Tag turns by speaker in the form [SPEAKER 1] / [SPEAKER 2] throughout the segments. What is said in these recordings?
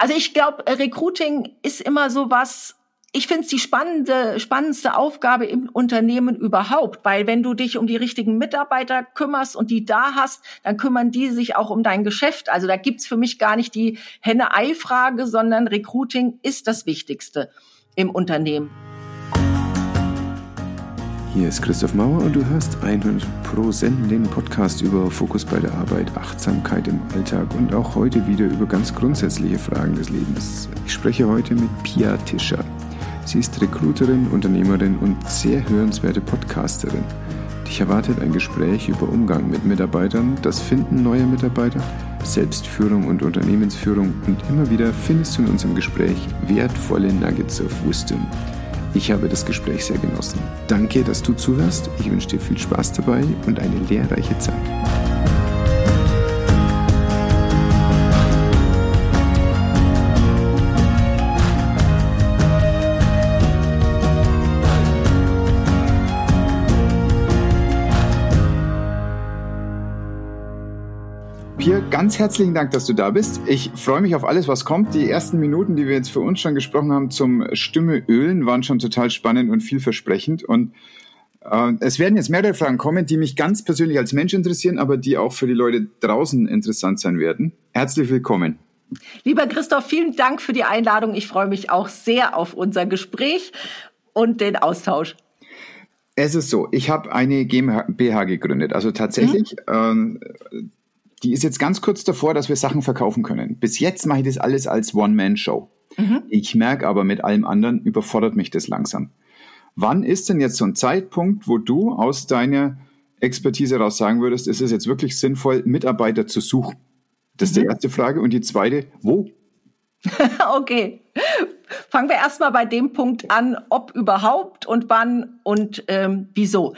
[SPEAKER 1] Also ich glaube, Recruiting ist immer so was, ich finde es die spannende, spannendste Aufgabe im Unternehmen überhaupt, weil wenn du dich um die richtigen Mitarbeiter kümmerst und die da hast, dann kümmern die sich auch um dein Geschäft. Also da gibt's für mich gar nicht die Henne-Ei-Frage, sondern Recruiting ist das Wichtigste im Unternehmen.
[SPEAKER 2] Hier ist Christoph Mauer und du hörst 100 Pro Senden, den Podcast über Fokus bei der Arbeit, Achtsamkeit im Alltag und auch heute wieder über ganz grundsätzliche Fragen des Lebens. Ich spreche heute mit Pia Tischer. Sie ist Recruiterin, Unternehmerin und sehr hörenswerte Podcasterin. Dich erwartet ein Gespräch über Umgang mit Mitarbeitern, das Finden neuer Mitarbeiter, Selbstführung und Unternehmensführung und immer wieder findest du in unserem Gespräch wertvolle Nuggets of Wisdom. Ich habe das Gespräch sehr genossen. Danke, dass du zuhörst. Ich wünsche dir viel Spaß dabei und eine lehrreiche Zeit. Pia, ganz herzlichen Dank, dass du da bist. Ich freue mich auf alles, was kommt. Die ersten Minuten, die wir jetzt für uns schon gesprochen haben zum Stimme ölen, waren schon total spannend und vielversprechend. Und äh, es werden jetzt mehrere Fragen kommen, die mich ganz persönlich als Mensch interessieren, aber die auch für die Leute draußen interessant sein werden. Herzlich willkommen.
[SPEAKER 1] Lieber Christoph, vielen Dank für die Einladung. Ich freue mich auch sehr auf unser Gespräch und den Austausch.
[SPEAKER 2] Es ist so, ich habe eine GmbH gegründet. Also tatsächlich, mhm. äh, die ist jetzt ganz kurz davor, dass wir Sachen verkaufen können. Bis jetzt mache ich das alles als One-Man-Show. Mhm. Ich merke aber, mit allem anderen überfordert mich das langsam. Wann ist denn jetzt so ein Zeitpunkt, wo du aus deiner Expertise heraus sagen würdest, ist es jetzt wirklich sinnvoll, Mitarbeiter zu suchen? Das ist mhm. die erste Frage. Und die zweite, wo?
[SPEAKER 1] okay. Fangen wir erstmal bei dem Punkt an, ob überhaupt und wann und ähm, wieso.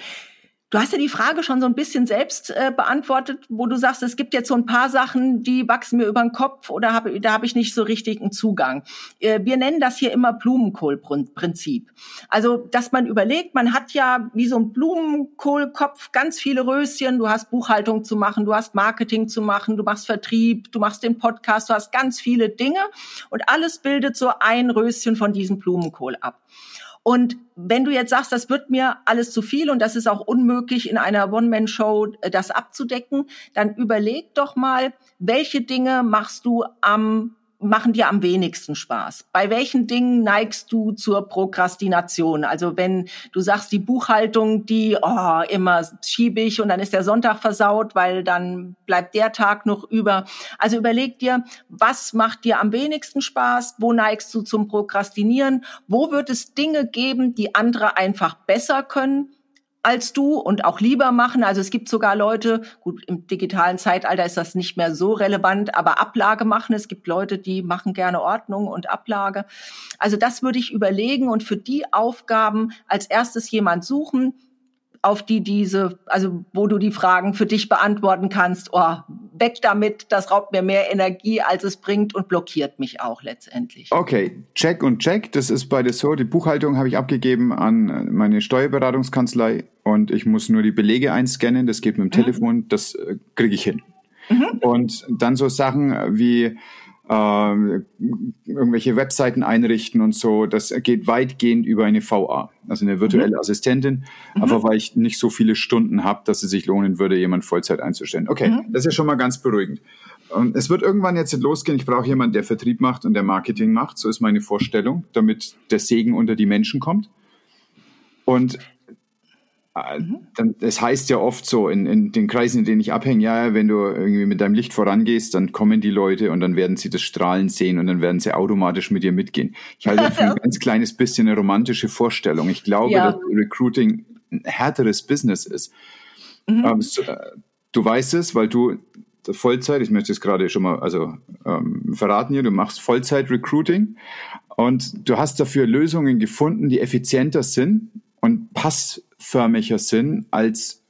[SPEAKER 1] Du hast ja die Frage schon so ein bisschen selbst äh, beantwortet, wo du sagst, es gibt jetzt so ein paar Sachen, die wachsen mir über den Kopf oder hab, da habe ich nicht so richtig einen Zugang. Äh, wir nennen das hier immer Blumenkohlprinzip. Also, dass man überlegt, man hat ja wie so ein Blumenkohlkopf ganz viele Röschen, du hast Buchhaltung zu machen, du hast Marketing zu machen, du machst Vertrieb, du machst den Podcast, du hast ganz viele Dinge und alles bildet so ein Röschen von diesem Blumenkohl ab. Und wenn du jetzt sagst, das wird mir alles zu viel und das ist auch unmöglich in einer One-Man-Show äh, das abzudecken, dann überleg doch mal, welche Dinge machst du am machen dir am wenigsten Spaß? Bei welchen Dingen neigst du zur Prokrastination? Also wenn du sagst, die Buchhaltung, die oh, immer schiebe ich und dann ist der Sonntag versaut, weil dann bleibt der Tag noch über. Also überleg dir, was macht dir am wenigsten Spaß? Wo neigst du zum Prokrastinieren? Wo wird es Dinge geben, die andere einfach besser können? Als du und auch lieber machen. Also es gibt sogar Leute, gut, im digitalen Zeitalter ist das nicht mehr so relevant, aber Ablage machen. Es gibt Leute, die machen gerne Ordnung und Ablage. Also das würde ich überlegen und für die Aufgaben als erstes jemand suchen, auf die diese, also wo du die Fragen für dich beantworten kannst, oh, weg damit, das raubt mir mehr Energie, als es bringt und blockiert mich auch letztendlich.
[SPEAKER 2] Okay, check und check, das ist bei so, die Buchhaltung habe ich abgegeben an meine Steuerberatungskanzlei und ich muss nur die Belege einscannen, das geht mit dem mhm. Telefon, das äh, kriege ich hin. Mhm. Und dann so Sachen wie äh, irgendwelche Webseiten einrichten und so. Das geht weitgehend über eine VA, also eine virtuelle mhm. Assistentin, mhm. aber weil ich nicht so viele Stunden habe, dass es sich lohnen würde, jemand Vollzeit einzustellen. Okay, mhm. das ist ja schon mal ganz beruhigend. Und es wird irgendwann jetzt losgehen. Ich brauche jemanden, der Vertrieb macht und der Marketing macht. So ist meine Vorstellung, damit der Segen unter die Menschen kommt. Und. Dann, es heißt ja oft so in, in den Kreisen, in denen ich abhänge, ja, wenn du irgendwie mit deinem Licht vorangehst, dann kommen die Leute und dann werden sie das Strahlen sehen und dann werden sie automatisch mit dir mitgehen. Ich halte das für ein ganz kleines bisschen eine romantische Vorstellung. Ich glaube, ja. dass Recruiting ein härteres Business ist. Mhm. Ähm, äh, du weißt es, weil du Vollzeit, ich möchte es gerade schon mal also ähm, verraten hier, du machst Vollzeit-Recruiting und du hast dafür Lösungen gefunden, die effizienter sind und pass förmiger sind, als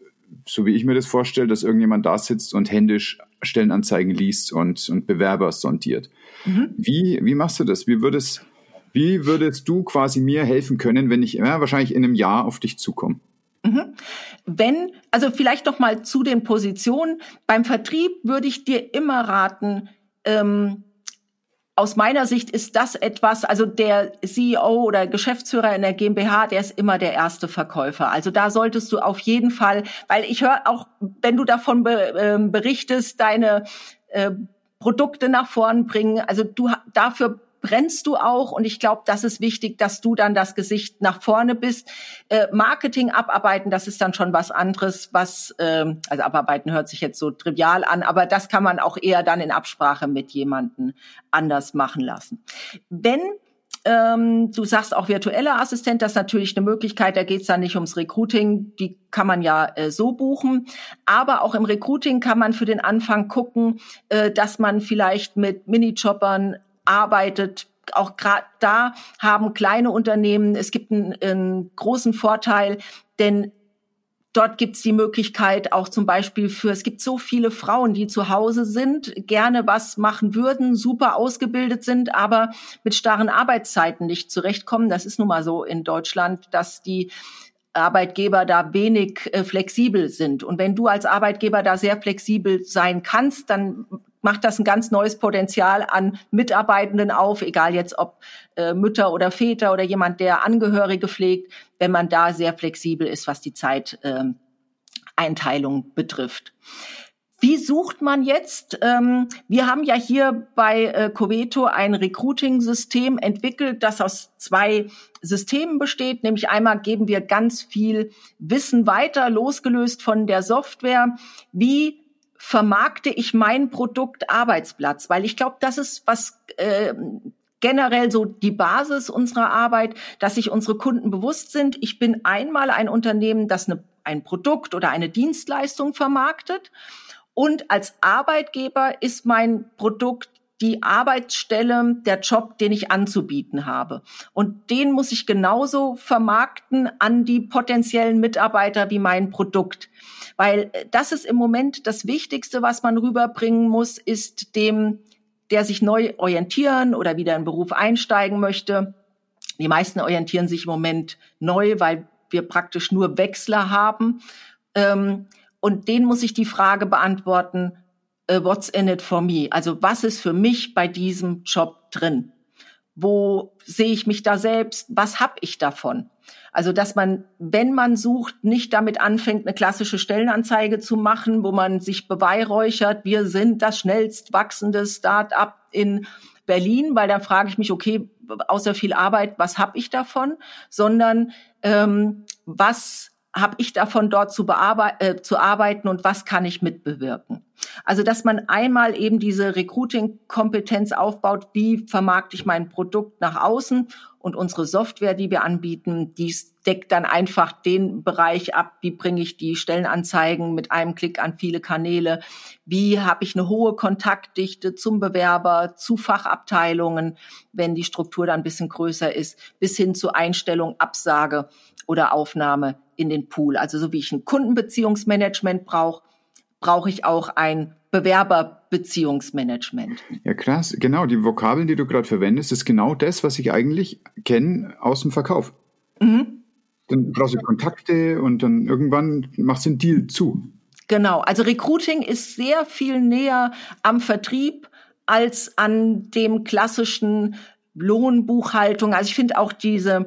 [SPEAKER 2] so wie ich mir das vorstelle, dass irgendjemand da sitzt und händisch Stellenanzeigen liest und, und Bewerber sondiert. Mhm. Wie, wie machst du das? Wie würdest, wie würdest du quasi mir helfen können, wenn ich ja, wahrscheinlich in einem Jahr auf dich zukomme?
[SPEAKER 1] Mhm. Wenn, also vielleicht noch mal zu den Positionen. Beim Vertrieb würde ich dir immer raten, ähm, aus meiner Sicht ist das etwas, also der CEO oder Geschäftsführer in der GmbH, der ist immer der erste Verkäufer. Also da solltest du auf jeden Fall, weil ich höre auch, wenn du davon äh, berichtest, deine äh, Produkte nach vorn bringen. Also du dafür brennst du auch und ich glaube, das ist wichtig, dass du dann das Gesicht nach vorne bist. Äh, Marketing abarbeiten, das ist dann schon was anderes, was ähm, also abarbeiten hört sich jetzt so trivial an, aber das kann man auch eher dann in Absprache mit jemanden anders machen lassen. Wenn ähm, du sagst auch virtueller Assistent, das ist natürlich eine Möglichkeit, da geht es dann nicht ums Recruiting, die kann man ja äh, so buchen. Aber auch im Recruiting kann man für den Anfang gucken, äh, dass man vielleicht mit Minijobbern arbeitet. Auch gerade da haben kleine Unternehmen, es gibt einen, einen großen Vorteil, denn Dort gibt's die Möglichkeit auch zum Beispiel für, es gibt so viele Frauen, die zu Hause sind, gerne was machen würden, super ausgebildet sind, aber mit starren Arbeitszeiten nicht zurechtkommen. Das ist nun mal so in Deutschland, dass die Arbeitgeber da wenig äh, flexibel sind. Und wenn du als Arbeitgeber da sehr flexibel sein kannst, dann macht das ein ganz neues Potenzial an Mitarbeitenden auf, egal jetzt ob äh, Mütter oder Väter oder jemand, der Angehörige pflegt, wenn man da sehr flexibel ist, was die Zeiteinteilung ähm, betrifft. Wie sucht man jetzt? Ähm, wir haben ja hier bei äh, Coveto ein Recruiting-System entwickelt, das aus zwei Systemen besteht. Nämlich einmal geben wir ganz viel Wissen weiter, losgelöst von der Software. Wie vermarkte ich mein Produkt Arbeitsplatz? Weil ich glaube, das ist was äh, generell so die Basis unserer Arbeit, dass sich unsere Kunden bewusst sind. Ich bin einmal ein Unternehmen, das eine, ein Produkt oder eine Dienstleistung vermarktet. Und als Arbeitgeber ist mein Produkt die Arbeitsstelle, der Job, den ich anzubieten habe. Und den muss ich genauso vermarkten an die potenziellen Mitarbeiter wie mein Produkt. Weil äh, das ist im Moment das Wichtigste, was man rüberbringen muss, ist dem, der sich neu orientieren oder wieder in Beruf einsteigen möchte. Die meisten orientieren sich im Moment neu, weil wir praktisch nur Wechsler haben. Ähm, und denen muss ich die Frage beantworten, what's in it for me? Also was ist für mich bei diesem Job drin? Wo sehe ich mich da selbst? Was habe ich davon? Also, dass man, wenn man sucht, nicht damit anfängt, eine klassische Stellenanzeige zu machen, wo man sich beweihräuchert, wir sind das schnellst wachsende Start-up in Berlin, weil da frage ich mich, okay, außer viel Arbeit, was habe ich davon? Sondern ähm, was habe ich davon dort zu, äh, zu arbeiten und was kann ich mitbewirken? Also, dass man einmal eben diese Recruiting-Kompetenz aufbaut, wie vermarkte ich mein Produkt nach außen und unsere Software, die wir anbieten, die deckt dann einfach den Bereich ab, wie bringe ich die Stellenanzeigen mit einem Klick an viele Kanäle, wie habe ich eine hohe Kontaktdichte zum Bewerber, zu Fachabteilungen, wenn die Struktur dann ein bisschen größer ist, bis hin zu Einstellung, Absage oder Aufnahme in den Pool. Also so wie ich ein Kundenbeziehungsmanagement brauche, brauche ich auch ein Bewerberbeziehungsmanagement.
[SPEAKER 2] Ja, krass. Genau, die Vokabeln, die du gerade verwendest, ist genau das, was ich eigentlich kenne aus dem Verkauf. Mhm. Dann brauchst du Kontakte und dann irgendwann machst du einen Deal zu.
[SPEAKER 1] Genau, also Recruiting ist sehr viel näher am Vertrieb als an dem klassischen Lohnbuchhaltung. Also ich finde auch diese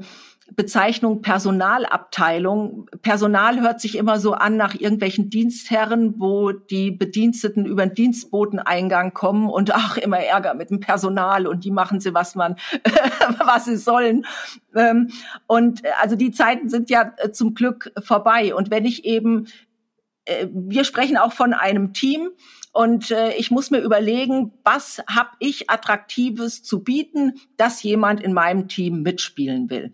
[SPEAKER 1] Bezeichnung Personalabteilung. Personal hört sich immer so an nach irgendwelchen Dienstherren, wo die Bediensteten über den Dienstboteneingang kommen und ach, immer Ärger mit dem Personal und die machen sie, was man, was sie sollen. Ähm, und äh, also die Zeiten sind ja äh, zum Glück vorbei. Und wenn ich eben, äh, wir sprechen auch von einem Team, und äh, ich muss mir überlegen, was habe ich attraktives zu bieten, dass jemand in meinem Team mitspielen will.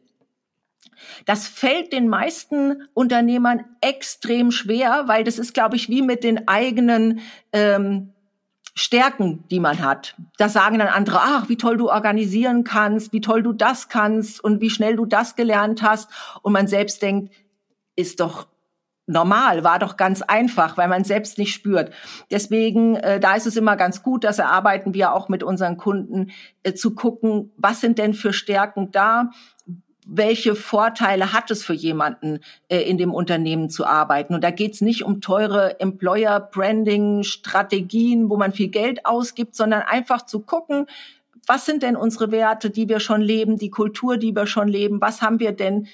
[SPEAKER 1] Das fällt den meisten Unternehmern extrem schwer, weil das ist, glaube ich, wie mit den eigenen ähm, Stärken, die man hat. Da sagen dann andere, ach, wie toll du organisieren kannst, wie toll du das kannst und wie schnell du das gelernt hast. Und man selbst denkt, ist doch normal, war doch ganz einfach, weil man selbst nicht spürt. Deswegen, äh, da ist es immer ganz gut, das erarbeiten wir auch mit unseren Kunden, äh, zu gucken, was sind denn für Stärken da, welche Vorteile hat es für jemanden, äh, in dem Unternehmen zu arbeiten. Und da geht es nicht um teure Employer-Branding-Strategien, wo man viel Geld ausgibt, sondern einfach zu gucken, was sind denn unsere Werte, die wir schon leben, die Kultur, die wir schon leben, was haben wir denn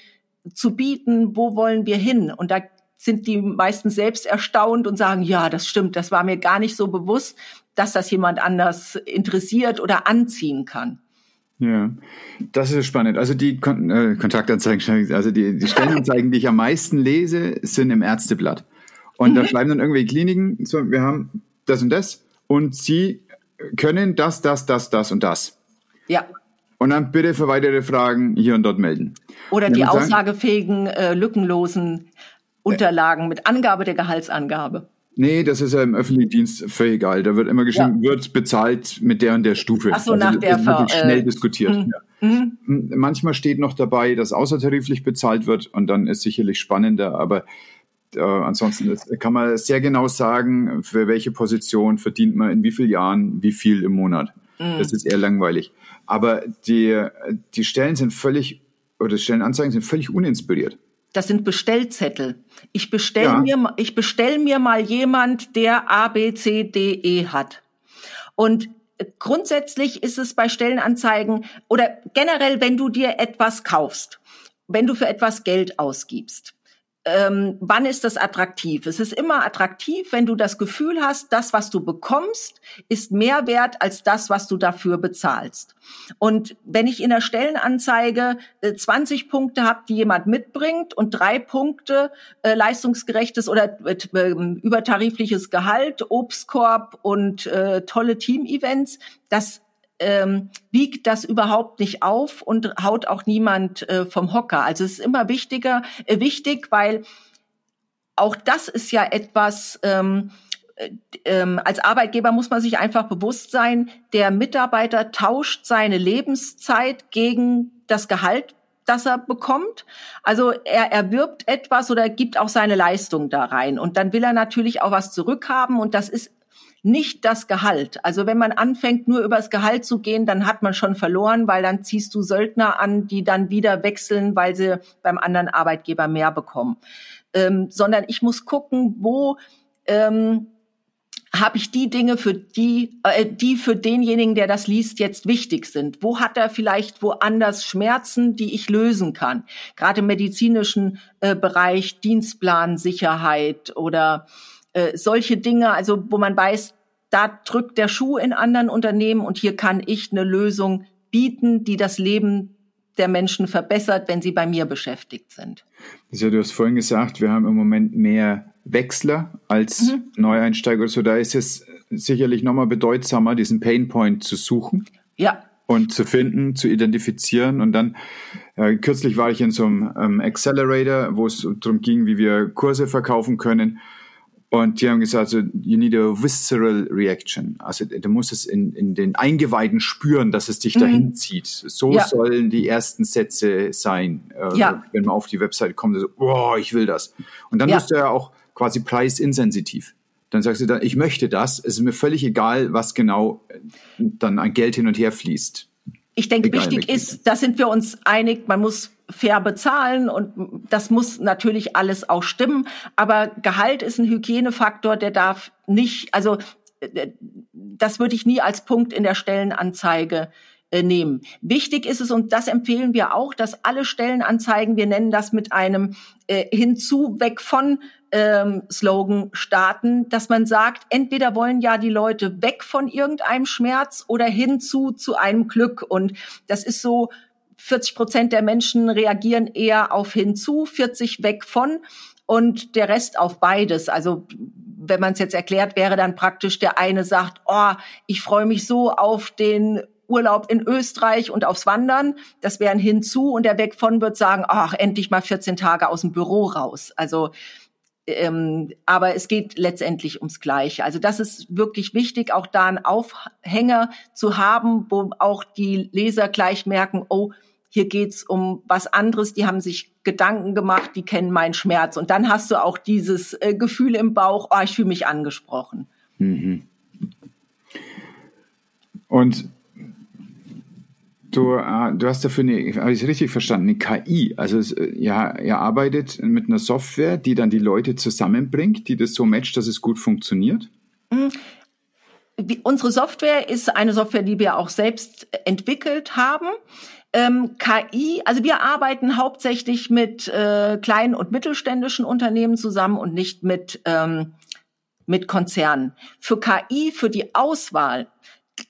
[SPEAKER 1] zu bieten, wo wollen wir hin? Und da sind die meisten selbst erstaunt und sagen, ja, das stimmt, das war mir gar nicht so bewusst, dass das jemand anders interessiert oder anziehen kann.
[SPEAKER 2] Ja, das ist spannend. Also die Kon äh, Kontaktanzeigen, also die, die Stellenanzeigen, die ich am meisten lese, sind im Ärzteblatt. Und mhm. da schreiben dann irgendwelche Kliniken, so, wir haben das und das und sie können das, das, das, das und das.
[SPEAKER 1] Ja.
[SPEAKER 2] Und dann bitte für weitere Fragen hier und dort melden.
[SPEAKER 1] Oder die aussagefähigen, äh, lückenlosen Unterlagen mit Angabe der Gehaltsangabe.
[SPEAKER 2] Nee, das ist ja im öffentlichen Dienst völlig egal. Da wird immer geschrieben, ja. wird bezahlt mit der und der Stufe.
[SPEAKER 1] Ach so, also nach der Ver
[SPEAKER 2] schnell äh, diskutiert. Mh. Ja. Mhm. Manchmal steht noch dabei, dass außertariflich bezahlt wird und dann ist sicherlich spannender, aber äh, ansonsten kann man sehr genau sagen, für welche Position verdient man in wie vielen Jahren wie viel im Monat. Mhm. Das ist eher langweilig. Aber die, die Stellen sind völlig, oder Stellenanzeigen sind völlig uninspiriert.
[SPEAKER 1] Das sind Bestellzettel. Ich bestell ja. mir, ich bestell mir mal jemand, der A, B, C, D, E hat. Und grundsätzlich ist es bei Stellenanzeigen oder generell, wenn du dir etwas kaufst, wenn du für etwas Geld ausgibst, ähm, wann ist das attraktiv? Es ist immer attraktiv, wenn du das Gefühl hast, das, was du bekommst, ist mehr wert als das, was du dafür bezahlst. Und wenn ich in der Stellenanzeige äh, 20 Punkte habe, die jemand mitbringt und drei Punkte äh, leistungsgerechtes oder äh, übertarifliches Gehalt, Obstkorb und äh, tolle Team-Events, das ähm, wiegt das überhaupt nicht auf und haut auch niemand äh, vom Hocker. Also es ist immer wichtiger, äh, wichtig, weil auch das ist ja etwas, ähm, äh, ähm, als Arbeitgeber muss man sich einfach bewusst sein, der Mitarbeiter tauscht seine Lebenszeit gegen das Gehalt, das er bekommt. Also er erwirbt etwas oder gibt auch seine Leistung da rein. Und dann will er natürlich auch was zurückhaben. Und das ist nicht das Gehalt. Also wenn man anfängt, nur übers Gehalt zu gehen, dann hat man schon verloren, weil dann ziehst du Söldner an, die dann wieder wechseln, weil sie beim anderen Arbeitgeber mehr bekommen. Ähm, sondern ich muss gucken, wo ähm, habe ich die Dinge für die, äh, die für denjenigen, der das liest, jetzt wichtig sind? Wo hat er vielleicht woanders Schmerzen, die ich lösen kann? Gerade im medizinischen äh, Bereich, Dienstplan, Sicherheit oder äh, solche Dinge, also wo man weiß, da drückt der Schuh in anderen Unternehmen und hier kann ich eine Lösung bieten, die das Leben der Menschen verbessert, wenn sie bei mir beschäftigt sind.
[SPEAKER 2] Also du hast vorhin gesagt, wir haben im Moment mehr Wechsler als mhm. Neueinsteiger. So da ist es sicherlich nochmal bedeutsamer, diesen Painpoint zu suchen.
[SPEAKER 1] Ja.
[SPEAKER 2] Und zu finden, zu identifizieren. Und dann, äh, kürzlich war ich in so einem ähm, Accelerator, wo es darum ging, wie wir Kurse verkaufen können. Und die haben gesagt, so, you need a visceral reaction. Also du musst es in, in den Eingeweiden spüren, dass es dich mhm. dahin zieht. So ja. sollen die ersten Sätze sein. Äh, ja. Wenn man auf die Website kommt, so, oh, ich will das. Und dann ja. bist du ja auch quasi preisinsensitiv. Dann sagst du dann, ich möchte das. Es ist mir völlig egal, was genau äh, dann an Geld hin und her fließt.
[SPEAKER 1] Ich denke, egal, wichtig ist, da sind wir uns einig, man muss fair bezahlen und das muss natürlich alles auch stimmen. Aber Gehalt ist ein Hygienefaktor, der darf nicht, also äh, das würde ich nie als Punkt in der Stellenanzeige äh, nehmen. Wichtig ist es, und das empfehlen wir auch, dass alle Stellenanzeigen, wir nennen das mit einem äh, hinzu, weg von ähm, Slogan starten, dass man sagt, entweder wollen ja die Leute weg von irgendeinem Schmerz oder hinzu zu einem Glück. Und das ist so 40 Prozent der Menschen reagieren eher auf hinzu, 40 weg von und der Rest auf beides. Also wenn man es jetzt erklärt, wäre dann praktisch der eine sagt, oh, ich freue mich so auf den Urlaub in Österreich und aufs Wandern. Das wären hinzu und der weg von wird sagen, ach, endlich mal 14 Tage aus dem Büro raus. Also ähm, aber es geht letztendlich ums Gleiche. Also das ist wirklich wichtig, auch da einen Aufhänger zu haben, wo auch die Leser gleich merken, oh, hier geht's um was anderes, die haben sich Gedanken gemacht, die kennen meinen Schmerz. Und dann hast du auch dieses äh, Gefühl im Bauch, oh, ich fühle mich angesprochen. Mhm.
[SPEAKER 2] Und du, äh, du hast dafür eine, habe ich richtig verstanden, eine KI. Also es, äh, ja, ihr arbeitet mit einer Software, die dann die Leute zusammenbringt, die das so matcht, dass es gut funktioniert? Mhm
[SPEAKER 1] wie, unsere Software ist eine Software, die wir auch selbst entwickelt haben. Ähm, KI, also wir arbeiten hauptsächlich mit äh, kleinen und mittelständischen Unternehmen zusammen und nicht mit ähm, mit Konzernen. Für KI, für die Auswahl,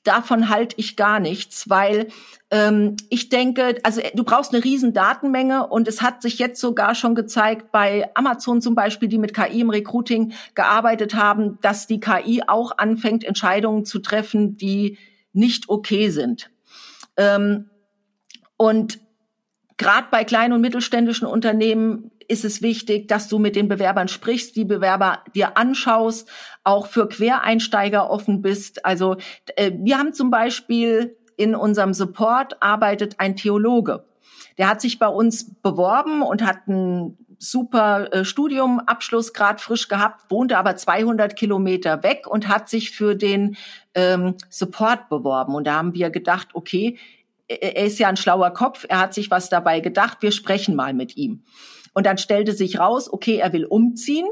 [SPEAKER 1] davon halte ich gar nichts, weil ähm, ich denke, also du brauchst eine riesen Datenmenge und es hat sich jetzt sogar schon gezeigt bei Amazon zum Beispiel, die mit KI im Recruiting gearbeitet haben, dass die KI auch anfängt, Entscheidungen zu treffen, die nicht okay sind. Ähm, und gerade bei kleinen und mittelständischen Unternehmen ist es wichtig, dass du mit den Bewerbern sprichst, die Bewerber dir anschaust, auch für Quereinsteiger offen bist. Also äh, wir haben zum Beispiel in unserem Support arbeitet ein Theologe. Der hat sich bei uns beworben und hat ein super äh, Studium, gerade frisch gehabt, wohnte aber 200 Kilometer weg und hat sich für den ähm, Support beworben. Und da haben wir gedacht, okay, er ist ja ein schlauer Kopf, er hat sich was dabei gedacht, wir sprechen mal mit ihm. Und dann stellte sich raus, okay, er will umziehen,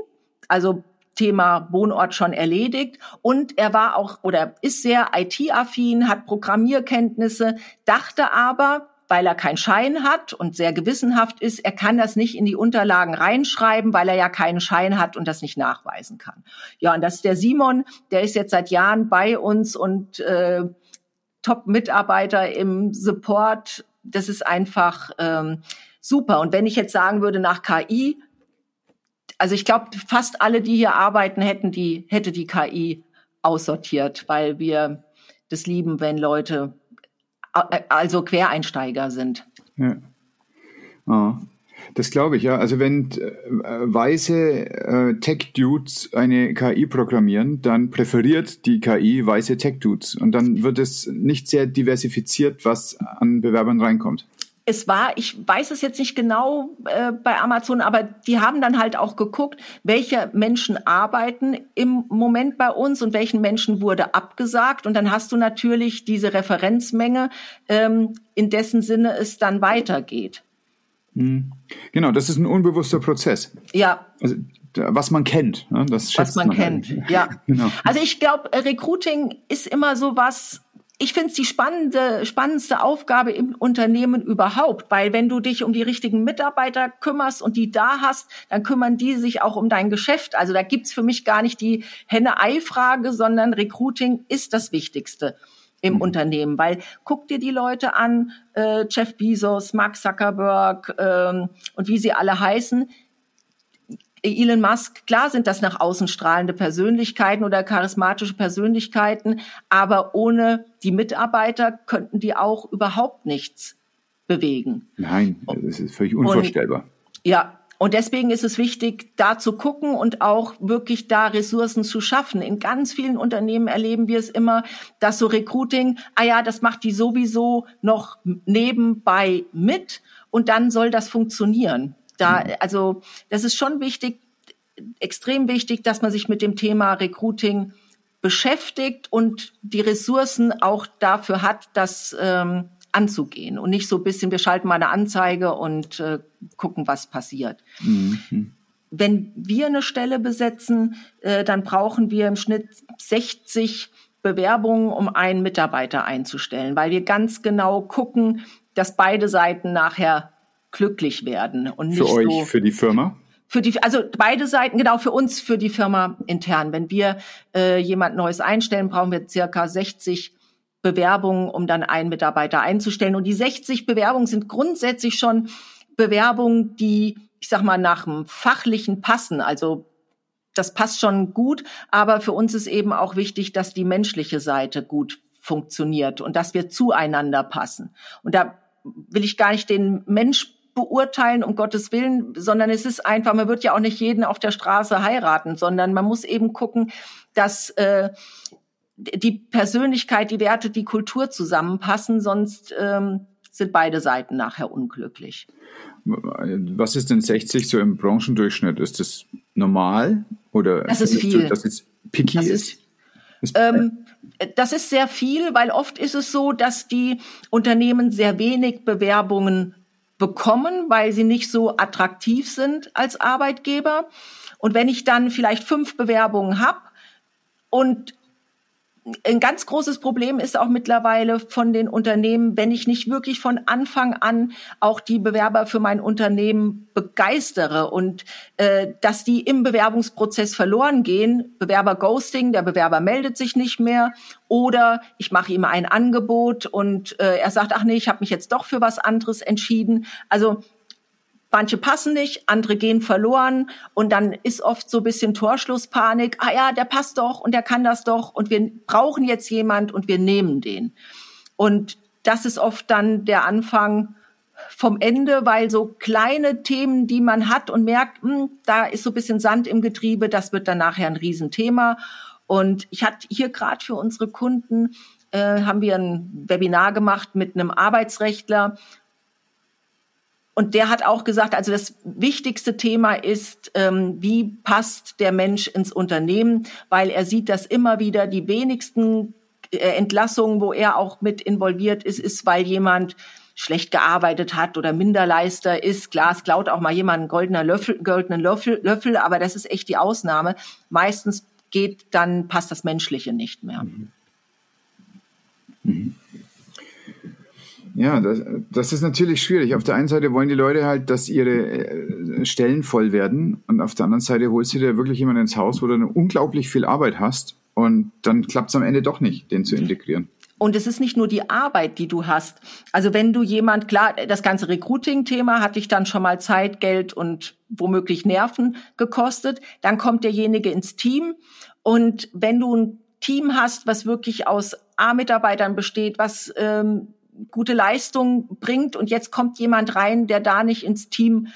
[SPEAKER 1] also Thema Wohnort schon erledigt. Und er war auch oder ist sehr IT-affin, hat Programmierkenntnisse, dachte aber, weil er keinen Schein hat und sehr gewissenhaft ist, er kann das nicht in die Unterlagen reinschreiben, weil er ja keinen Schein hat und das nicht nachweisen kann. Ja, und das ist der Simon, der ist jetzt seit Jahren bei uns und äh, Top-Mitarbeiter im Support. Das ist einfach ähm, super. Und wenn ich jetzt sagen würde nach KI, also ich glaube, fast alle, die hier arbeiten, hätten die, hätte die KI aussortiert, weil wir das lieben, wenn Leute äh, also Quereinsteiger sind. Ja.
[SPEAKER 2] Oh. Das glaube ich, ja. Also wenn äh, weiße äh, Tech-Dudes eine KI programmieren, dann präferiert die KI weiße Tech-Dudes. Und dann wird es nicht sehr diversifiziert, was an Bewerbern reinkommt
[SPEAKER 1] es war, ich weiß es jetzt nicht genau äh, bei Amazon, aber die haben dann halt auch geguckt, welche Menschen arbeiten im Moment bei uns und welchen Menschen wurde abgesagt. Und dann hast du natürlich diese Referenzmenge, ähm, in dessen Sinne es dann weitergeht.
[SPEAKER 2] Hm. Genau, das ist ein unbewusster Prozess.
[SPEAKER 1] Ja.
[SPEAKER 2] Also, was man kennt, ne? das schätzt
[SPEAKER 1] was man, man kennt. Halt. Ja. genau. Also ich glaube, Recruiting ist immer so was ich finde es die spannende, spannendste Aufgabe im Unternehmen überhaupt, weil wenn du dich um die richtigen Mitarbeiter kümmerst und die da hast, dann kümmern die sich auch um dein Geschäft. Also da gibt's für mich gar nicht die Henne-Ei-Frage, sondern Recruiting ist das Wichtigste im mhm. Unternehmen, weil guck dir die Leute an, äh, Jeff Bezos, Mark Zuckerberg ähm, und wie sie alle heißen, Elon Musk, klar sind das nach außen strahlende Persönlichkeiten oder charismatische Persönlichkeiten, aber ohne die Mitarbeiter könnten die auch überhaupt nichts bewegen.
[SPEAKER 2] Nein, das ist völlig unvorstellbar. Und,
[SPEAKER 1] ja, und deswegen ist es wichtig, da zu gucken und auch wirklich da Ressourcen zu schaffen. In ganz vielen Unternehmen erleben wir es immer, dass so Recruiting, ah ja, das macht die sowieso noch nebenbei mit und dann soll das funktionieren. Da, mhm. also das ist schon wichtig, extrem wichtig, dass man sich mit dem Thema Recruiting beschäftigt und die Ressourcen auch dafür hat, das ähm, anzugehen und nicht so ein bisschen, wir schalten mal eine Anzeige und äh, gucken, was passiert. Mhm. Wenn wir eine Stelle besetzen, äh, dann brauchen wir im Schnitt 60 Bewerbungen, um einen Mitarbeiter einzustellen, weil wir ganz genau gucken, dass beide Seiten nachher glücklich werden und nicht
[SPEAKER 2] für euch,
[SPEAKER 1] so
[SPEAKER 2] für die Firma.
[SPEAKER 1] Für die, also beide Seiten, genau für uns, für die Firma intern. Wenn wir äh, jemand Neues einstellen, brauchen wir circa 60 Bewerbungen, um dann einen Mitarbeiter einzustellen. Und die 60 Bewerbungen sind grundsätzlich schon Bewerbungen, die, ich sag mal, nach dem Fachlichen passen. Also das passt schon gut, aber für uns ist eben auch wichtig, dass die menschliche Seite gut funktioniert und dass wir zueinander passen. Und da will ich gar nicht den Mensch beurteilen, um Gottes Willen, sondern es ist einfach, man wird ja auch nicht jeden auf der Straße heiraten, sondern man muss eben gucken, dass äh, die Persönlichkeit, die Werte, die Kultur zusammenpassen, sonst ähm, sind beide Seiten nachher unglücklich.
[SPEAKER 2] Was ist denn 60 so im Branchendurchschnitt? Ist das normal oder
[SPEAKER 1] das ist viel.
[SPEAKER 2] So, dass es picky das ist?
[SPEAKER 1] ist ähm, das ist sehr viel, weil oft ist es so, dass die Unternehmen sehr wenig Bewerbungen bekommen, weil sie nicht so attraktiv sind als Arbeitgeber. Und wenn ich dann vielleicht fünf Bewerbungen habe und ein ganz großes Problem ist auch mittlerweile von den Unternehmen, wenn ich nicht wirklich von Anfang an auch die Bewerber für mein Unternehmen begeistere und äh, dass die im Bewerbungsprozess verloren gehen. Bewerber Ghosting, der Bewerber meldet sich nicht mehr oder ich mache ihm ein Angebot und äh, er sagt, ach nee, ich habe mich jetzt doch für was anderes entschieden. Also Manche passen nicht, andere gehen verloren und dann ist oft so ein bisschen Torschlusspanik. Ah ja, der passt doch und der kann das doch und wir brauchen jetzt jemand und wir nehmen den. Und das ist oft dann der Anfang vom Ende, weil so kleine Themen, die man hat und merkt, mh, hm, da ist so ein bisschen Sand im Getriebe, das wird dann nachher ein Riesenthema. Und ich hatte hier gerade für unsere Kunden äh, haben wir ein Webinar gemacht mit einem Arbeitsrechtler und der hat auch gesagt, also das wichtigste Thema ist, ähm, wie passt der Mensch ins Unternehmen, weil er sieht, dass immer wieder die wenigsten äh, Entlassungen, wo er auch mit involviert ist, ist, weil jemand schlecht gearbeitet hat oder Minderleister ist. Klar, es klaut auch mal jemand einen goldenen Löffel, goldenen Löffel, Löffel, aber das ist echt die Ausnahme. Meistens geht dann, passt das Menschliche nicht mehr. Mhm.
[SPEAKER 2] Mhm. Ja, das, das ist natürlich schwierig. Auf der einen Seite wollen die Leute halt, dass ihre äh, Stellen voll werden und auf der anderen Seite holst du dir wirklich jemanden ins Haus, wo du unglaublich viel Arbeit hast und dann klappt es am Ende doch nicht, den zu integrieren.
[SPEAKER 1] Und es ist nicht nur die Arbeit, die du hast. Also wenn du jemand, klar, das ganze Recruiting-Thema hat dich dann schon mal Zeit, Geld und womöglich Nerven gekostet. Dann kommt derjenige ins Team. Und wenn du ein Team hast, was wirklich aus A-Mitarbeitern besteht, was ähm, gute Leistung bringt und jetzt kommt jemand rein, der da nicht ins Team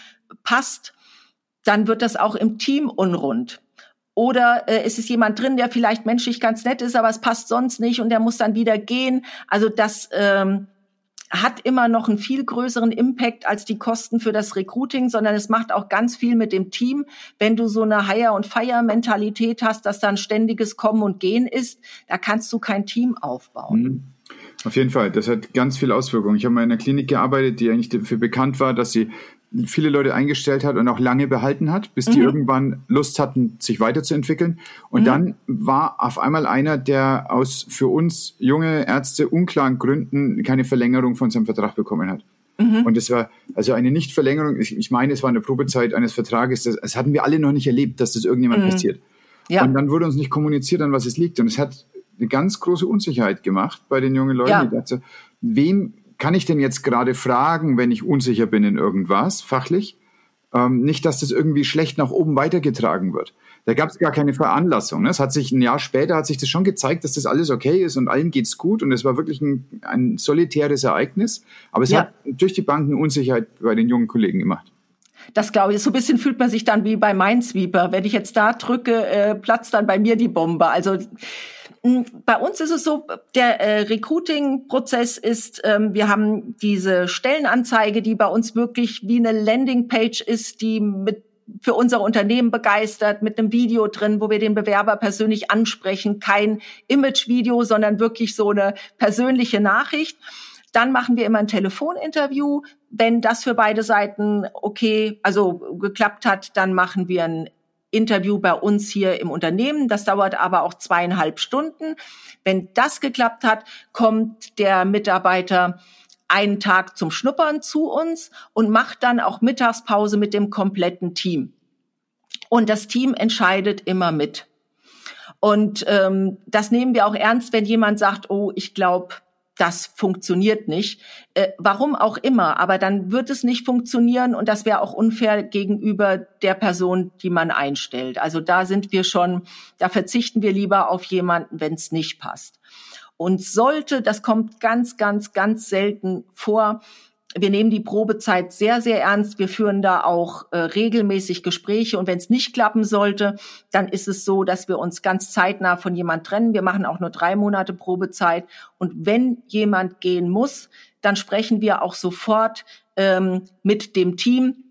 [SPEAKER 1] passt, dann wird das auch im Team unrund. Oder äh, ist es jemand drin, der vielleicht menschlich ganz nett ist, aber es passt sonst nicht und der muss dann wieder gehen. Also das ähm, hat immer noch einen viel größeren Impact als die Kosten für das Recruiting, sondern es macht auch ganz viel mit dem Team. Wenn du so eine Hire- und Fire-Mentalität hast, dass da ein ständiges Kommen und Gehen ist, da kannst du kein Team aufbauen. Mhm.
[SPEAKER 2] Auf jeden Fall, das hat ganz viel Auswirkungen. Ich habe mal in einer Klinik gearbeitet, die eigentlich dafür bekannt war, dass sie viele Leute eingestellt hat und auch lange behalten hat, bis mhm. die irgendwann Lust hatten, sich weiterzuentwickeln. Und mhm. dann war auf einmal einer, der aus für uns junge Ärzte unklaren Gründen keine Verlängerung von seinem Vertrag bekommen hat. Mhm. Und es war also eine Nichtverlängerung. Ich, ich meine, es war eine Probezeit eines Vertrages. Das, das hatten wir alle noch nicht erlebt, dass das irgendjemand mhm. passiert. Ja. Und dann wurde uns nicht kommuniziert, an was es liegt. Und es hat eine ganz große Unsicherheit gemacht bei den jungen Leuten. Ja. Dachte, wem kann ich denn jetzt gerade fragen, wenn ich unsicher bin in irgendwas, fachlich? Ähm, nicht, dass das irgendwie schlecht nach oben weitergetragen wird. Da gab es gar keine Veranlassung. Ne? Es hat sich ein Jahr später hat sich das schon gezeigt, dass das alles okay ist und allen geht's gut und es war wirklich ein, ein solitäres Ereignis. Aber es ja. hat durch die Banken Unsicherheit bei den jungen Kollegen gemacht.
[SPEAKER 1] Das glaube ich, so ein bisschen fühlt man sich dann wie bei Minesweeper. Wenn ich jetzt da drücke, äh, platzt dann bei mir die Bombe. Also bei uns ist es so, der äh, Recruiting-Prozess ist, ähm, wir haben diese Stellenanzeige, die bei uns wirklich wie eine Landingpage ist, die mit für unser Unternehmen begeistert, mit einem Video drin, wo wir den Bewerber persönlich ansprechen. Kein Image-Video, sondern wirklich so eine persönliche Nachricht. Dann machen wir immer ein Telefoninterview. Wenn das für beide Seiten okay, also geklappt hat, dann machen wir ein Interview bei uns hier im Unternehmen. Das dauert aber auch zweieinhalb Stunden. Wenn das geklappt hat, kommt der Mitarbeiter einen Tag zum Schnuppern zu uns und macht dann auch Mittagspause mit dem kompletten Team. Und das Team entscheidet immer mit. Und ähm, das nehmen wir auch ernst, wenn jemand sagt, oh, ich glaube, das funktioniert nicht. Äh, warum auch immer, aber dann wird es nicht funktionieren und das wäre auch unfair gegenüber der Person, die man einstellt. Also da sind wir schon, da verzichten wir lieber auf jemanden, wenn es nicht passt. Und sollte, das kommt ganz, ganz, ganz selten vor, wir nehmen die Probezeit sehr, sehr ernst. Wir führen da auch äh, regelmäßig Gespräche. Und wenn es nicht klappen sollte, dann ist es so, dass wir uns ganz zeitnah von jemand trennen. Wir machen auch nur drei Monate Probezeit. Und wenn jemand gehen muss, dann sprechen wir auch sofort ähm, mit dem Team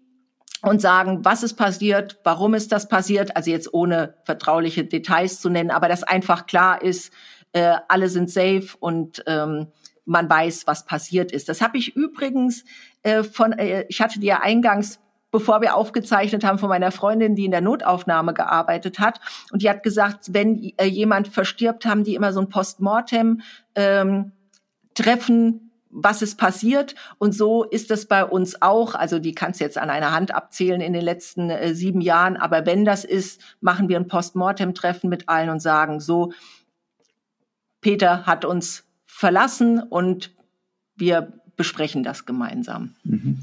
[SPEAKER 1] und sagen, was ist passiert, warum ist das passiert. Also jetzt ohne vertrauliche Details zu nennen, aber dass einfach klar ist, äh, alle sind safe und ähm, man weiß, was passiert ist. Das habe ich übrigens äh, von, äh, ich hatte dir eingangs bevor wir aufgezeichnet haben, von meiner Freundin, die in der Notaufnahme gearbeitet hat. Und die hat gesagt, wenn äh, jemand verstirbt, haben die immer so ein Postmortem ähm, Treffen, was ist passiert. Und so ist es bei uns auch. Also die kannst jetzt an einer Hand abzählen in den letzten äh, sieben Jahren. Aber wenn das ist, machen wir ein Postmortem-Treffen mit allen und sagen, so, Peter hat uns verlassen und wir besprechen das gemeinsam. Mhm.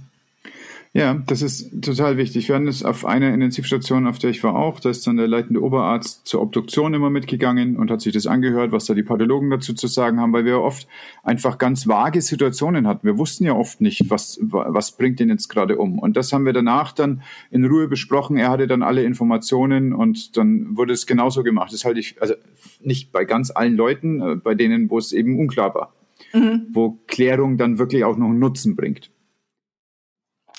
[SPEAKER 2] Ja, das ist total wichtig. Wir hatten es auf einer Intensivstation, auf der ich war auch, da ist dann der leitende Oberarzt zur Obduktion immer mitgegangen und hat sich das angehört, was da die Pathologen dazu zu sagen haben, weil wir oft einfach ganz vage Situationen hatten. Wir wussten ja oft nicht, was, was bringt den jetzt gerade um. Und das haben wir danach dann in Ruhe besprochen. Er hatte dann alle Informationen und dann wurde es genauso gemacht. Das halte ich, also nicht bei ganz allen Leuten, äh, bei denen, wo es eben unklar war. Mhm. Wo Klärung dann wirklich auch noch einen Nutzen bringt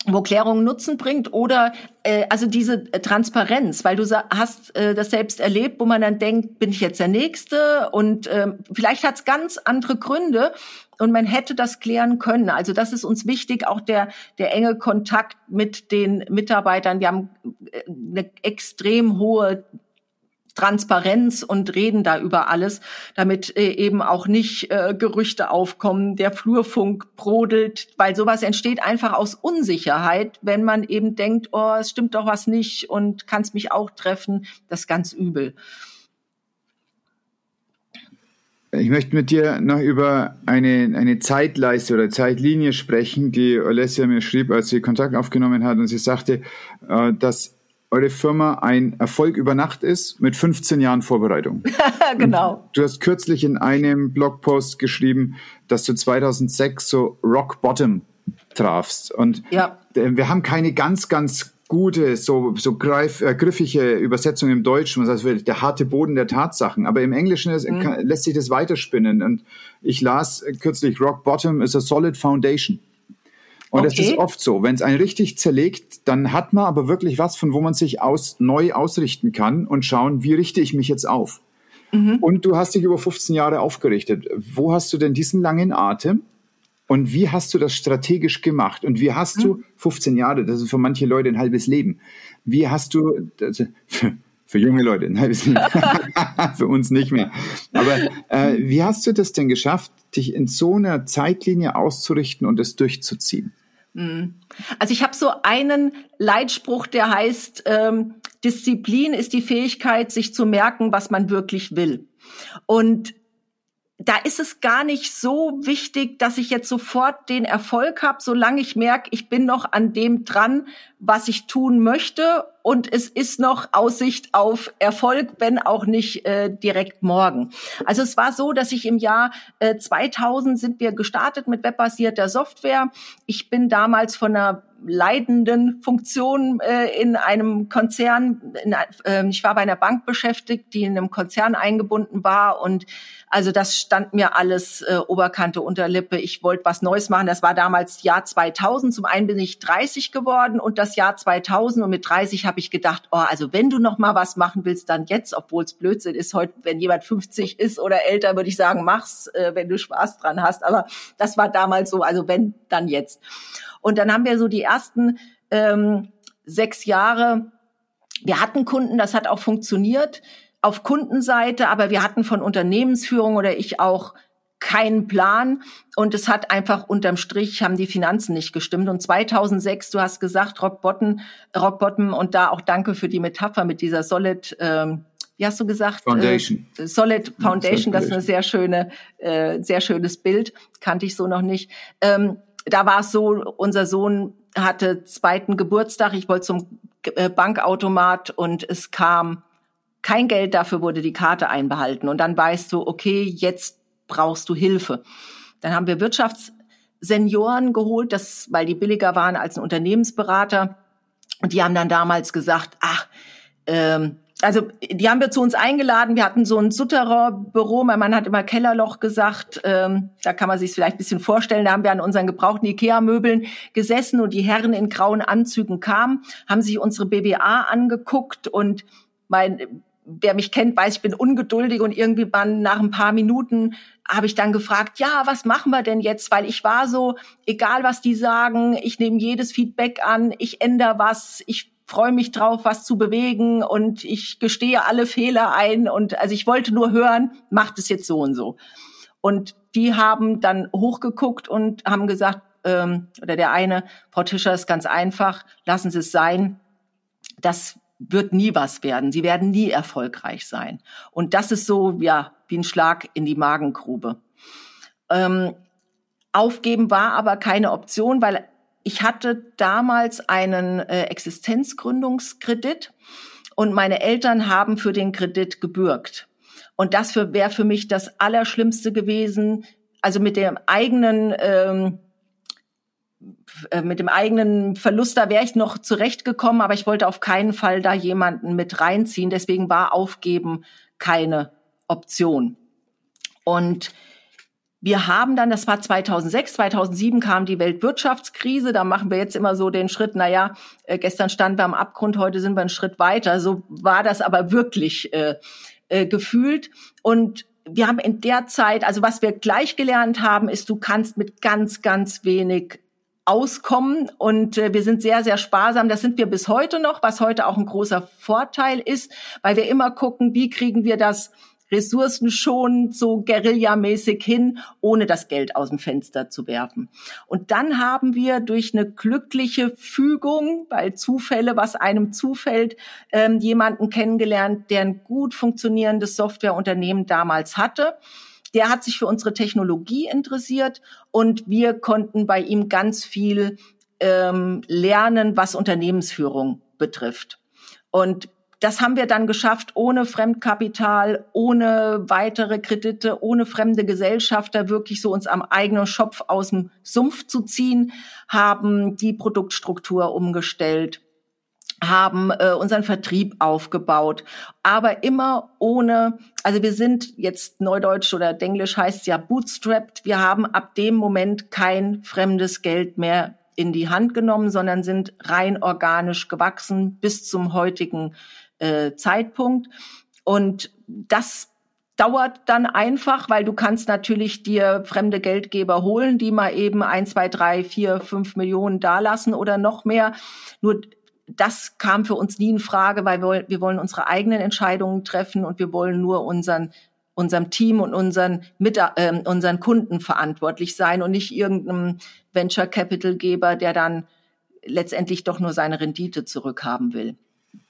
[SPEAKER 1] wo Klärung Nutzen bringt oder äh, also diese äh, Transparenz, weil du hast äh, das selbst erlebt, wo man dann denkt, bin ich jetzt der Nächste und äh, vielleicht hat es ganz andere Gründe und man hätte das klären können. Also das ist uns wichtig, auch der der enge Kontakt mit den Mitarbeitern. Wir haben äh, eine extrem hohe Transparenz und reden da über alles, damit äh, eben auch nicht äh, Gerüchte aufkommen, der Flurfunk brodelt, weil sowas entsteht einfach aus Unsicherheit, wenn man eben denkt, oh, es stimmt doch was nicht und kann es mich auch treffen, das ist ganz übel.
[SPEAKER 2] Ich möchte mit dir noch über eine, eine Zeitleiste oder Zeitlinie sprechen, die Alessia mir schrieb, als sie Kontakt aufgenommen hat. Und sie sagte, äh, dass eure Firma ein Erfolg über Nacht ist mit 15 Jahren Vorbereitung.
[SPEAKER 1] genau.
[SPEAKER 2] Du hast kürzlich in einem Blogpost geschrieben, dass du 2006 so Rock Bottom trafst. Und ja. wir haben keine ganz, ganz gute, so, so greif, äh, griffige Übersetzung im Deutschen, das heißt der harte Boden der Tatsachen. Aber im Englischen ist, mhm. kann, lässt sich das weiterspinnen. Und ich las kürzlich, Rock Bottom is a solid foundation. Und okay. das ist oft so. Wenn es einen richtig zerlegt, dann hat man aber wirklich was, von wo man sich aus, neu ausrichten kann und schauen, wie richte ich mich jetzt auf. Mhm. Und du hast dich über 15 Jahre aufgerichtet. Wo hast du denn diesen langen Atem? Und wie hast du das strategisch gemacht? Und wie hast mhm. du 15 Jahre, das ist für manche Leute ein halbes Leben. Wie hast du, also für, für junge Leute ein halbes Leben, für uns nicht mehr. Aber äh, wie hast du das denn geschafft, dich in so einer Zeitlinie auszurichten und es durchzuziehen?
[SPEAKER 1] Mhm. Also ich habe so einen Leitspruch, der heißt, ähm, Disziplin ist die Fähigkeit, sich zu merken, was man wirklich will. Und da ist es gar nicht so wichtig, dass ich jetzt sofort den Erfolg habe, solange ich merke, ich bin noch an dem dran, was ich tun möchte und es ist noch Aussicht auf Erfolg, wenn auch nicht äh, direkt morgen. Also es war so, dass ich im Jahr äh, 2000 sind wir gestartet mit webbasierter Software. Ich bin damals von einer leidenden Funktion äh, in einem Konzern. In, äh, ich war bei einer Bank beschäftigt, die in einem Konzern eingebunden war und also das stand mir alles äh, Oberkante Unterlippe. Ich wollte was Neues machen. Das war damals Jahr 2000. Zum einen bin ich 30 geworden und das Jahr 2000 und mit 30 habe ich gedacht, oh, also wenn du noch mal was machen willst, dann jetzt, obwohl es Blödsinn ist. Heute, wenn jemand 50 ist oder älter, würde ich sagen, mach's, äh, wenn du Spaß dran hast. Aber das war damals so. Also wenn, dann jetzt. Und dann haben wir so die ersten ähm, sechs Jahre, wir hatten Kunden, das hat auch funktioniert auf Kundenseite, aber wir hatten von Unternehmensführung oder ich auch keinen Plan. Und es hat einfach unterm Strich haben die Finanzen nicht gestimmt. Und 2006 du hast gesagt Rock Bottom Rock Bottom und da auch danke für die Metapher mit dieser Solid ähm, wie hast du gesagt?
[SPEAKER 2] Foundation.
[SPEAKER 1] Äh, Solid Foundation das ist eine sehr schöne äh, sehr schönes Bild. Kannte ich so noch nicht. Ähm, da war es so, unser Sohn hatte zweiten Geburtstag, ich wollte zum äh, Bankautomat und es kam kein Geld, dafür wurde die Karte einbehalten. Und dann weißt du, okay, jetzt brauchst du Hilfe. Dann haben wir Wirtschaftssenioren geholt, das, weil die billiger waren als ein Unternehmensberater. Und die haben dann damals gesagt, ach, ähm, also die haben wir zu uns eingeladen. Wir hatten so ein Sutterer-Büro. Mein Mann hat immer Kellerloch gesagt. Ähm, da kann man sich vielleicht ein bisschen vorstellen. Da haben wir an unseren gebrauchten Ikea-Möbeln gesessen und die Herren in grauen Anzügen kamen, haben sich unsere BBA angeguckt und mein wer mich kennt, weiß, ich bin ungeduldig und irgendwie dann nach ein paar Minuten habe ich dann gefragt, ja, was machen wir denn jetzt? Weil ich war so, egal was die sagen, ich nehme jedes Feedback an, ich ändere was, ich freue mich drauf, was zu bewegen und ich gestehe alle Fehler ein und also ich wollte nur hören, macht es jetzt so und so. Und die haben dann hochgeguckt und haben gesagt, ähm, oder der eine, Frau Tischer, ist ganz einfach, lassen Sie es sein. Das wird nie was werden. Sie werden nie erfolgreich sein. Und das ist so, ja, wie ein Schlag in die Magengrube. Ähm, aufgeben war aber keine Option, weil ich hatte damals einen äh, Existenzgründungskredit und meine Eltern haben für den Kredit gebürgt. Und das wäre für mich das Allerschlimmste gewesen. Also mit dem eigenen ähm, äh, mit dem eigenen Verlust, da wäre ich noch zurechtgekommen, aber ich wollte auf keinen Fall da jemanden mit reinziehen. Deswegen war Aufgeben keine Option. Und wir haben dann, das war 2006, 2007 kam die Weltwirtschaftskrise. Da machen wir jetzt immer so den Schritt, na ja, äh, gestern standen wir am Abgrund, heute sind wir einen Schritt weiter. So war das aber wirklich äh, äh, gefühlt. Und wir haben in der Zeit, also was wir gleich gelernt haben, ist, du kannst mit ganz, ganz wenig auskommen und äh, wir sind sehr, sehr sparsam. Das sind wir bis heute noch, was heute auch ein großer Vorteil ist, weil wir immer gucken, wie kriegen wir das Ressourcen schon so guerillamäßig hin, ohne das Geld aus dem Fenster zu werfen. Und dann haben wir durch eine glückliche Fügung, weil Zufälle, was einem zufällt, ähm, jemanden kennengelernt, der ein gut funktionierendes Softwareunternehmen damals hatte der hat sich für unsere Technologie interessiert und wir konnten bei ihm ganz viel ähm, lernen, was Unternehmensführung betrifft. Und das haben wir dann geschafft, ohne Fremdkapital, ohne weitere Kredite, ohne fremde Gesellschafter wirklich so uns am eigenen Schopf aus dem Sumpf zu ziehen, haben die Produktstruktur umgestellt, haben äh, unseren Vertrieb aufgebaut, aber immer ohne, also wir sind jetzt Neudeutsch oder Denglisch heißt ja bootstrapped, wir haben ab dem Moment kein fremdes Geld mehr in die Hand genommen, sondern sind rein organisch gewachsen bis zum heutigen äh, Zeitpunkt. Und das dauert dann einfach, weil du kannst natürlich dir fremde Geldgeber holen, die mal eben ein, zwei, drei, vier, fünf Millionen dalassen oder noch mehr. Nur das kam für uns nie in Frage, weil wir, wir wollen unsere eigenen Entscheidungen treffen und wir wollen nur unseren unserem Team und unseren, mit, äh, unseren Kunden verantwortlich sein und nicht irgendeinem Venture Capital Geber, der dann letztendlich doch nur seine Rendite zurückhaben will.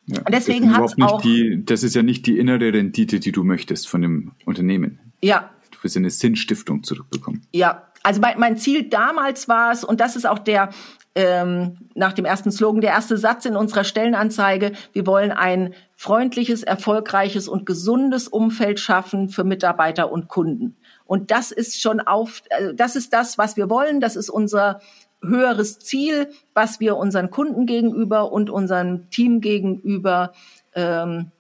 [SPEAKER 2] Ja, und deswegen hat auch die, das ist ja nicht die innere Rendite, die du möchtest von dem Unternehmen.
[SPEAKER 1] Ja.
[SPEAKER 2] Du willst eine Sinnstiftung zurückbekommen.
[SPEAKER 1] Ja, also mein, mein Ziel damals war es, und das ist auch der, ähm, nach dem ersten Slogan, der erste Satz in unserer Stellenanzeige, wir wollen ein freundliches, erfolgreiches und gesundes Umfeld schaffen für Mitarbeiter und Kunden. Und das ist schon auf, also das ist das, was wir wollen. Das ist unser höheres Ziel, was wir unseren Kunden gegenüber und unserem Team gegenüber ähm,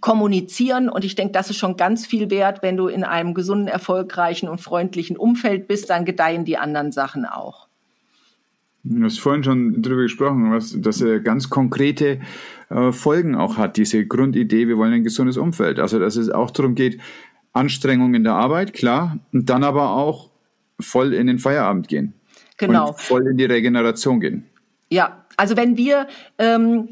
[SPEAKER 1] kommunizieren. Und ich denke, das ist schon ganz viel wert. Wenn du in einem gesunden, erfolgreichen und freundlichen Umfeld bist, dann gedeihen die anderen Sachen auch.
[SPEAKER 2] Du hast vorhin schon darüber gesprochen, was, dass er ganz konkrete äh, Folgen auch hat, diese Grundidee, wir wollen ein gesundes Umfeld. Also, dass es auch darum geht, Anstrengung in der Arbeit, klar, und dann aber auch voll in den Feierabend gehen.
[SPEAKER 1] Genau.
[SPEAKER 2] Und voll in die Regeneration gehen.
[SPEAKER 1] Ja, also wenn wir ähm,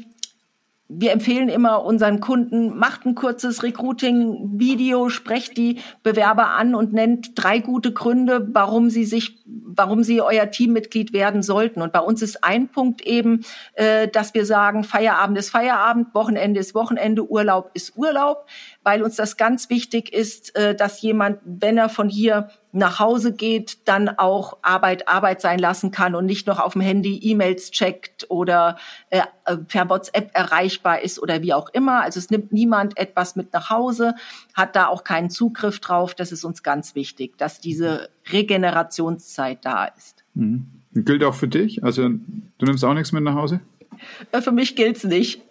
[SPEAKER 1] wir empfehlen immer unseren Kunden, macht ein kurzes Recruiting-Video, sprecht die Bewerber an und nennt drei gute Gründe, warum sie sich, warum sie euer Teammitglied werden sollten. Und bei uns ist ein Punkt eben, äh, dass wir sagen, Feierabend ist Feierabend, Wochenende ist Wochenende, Urlaub ist Urlaub, weil uns das ganz wichtig ist, äh, dass jemand, wenn er von hier nach Hause geht, dann auch Arbeit Arbeit sein lassen kann und nicht noch auf dem Handy E-Mails checkt oder äh, äh, per WhatsApp erreichbar ist oder wie auch immer. Also es nimmt niemand etwas mit nach Hause, hat da auch keinen Zugriff drauf. Das ist uns ganz wichtig, dass diese Regenerationszeit da ist.
[SPEAKER 2] Mhm. Gilt auch für dich? Also du nimmst auch nichts mit nach Hause?
[SPEAKER 1] Äh, für mich gilt's nicht.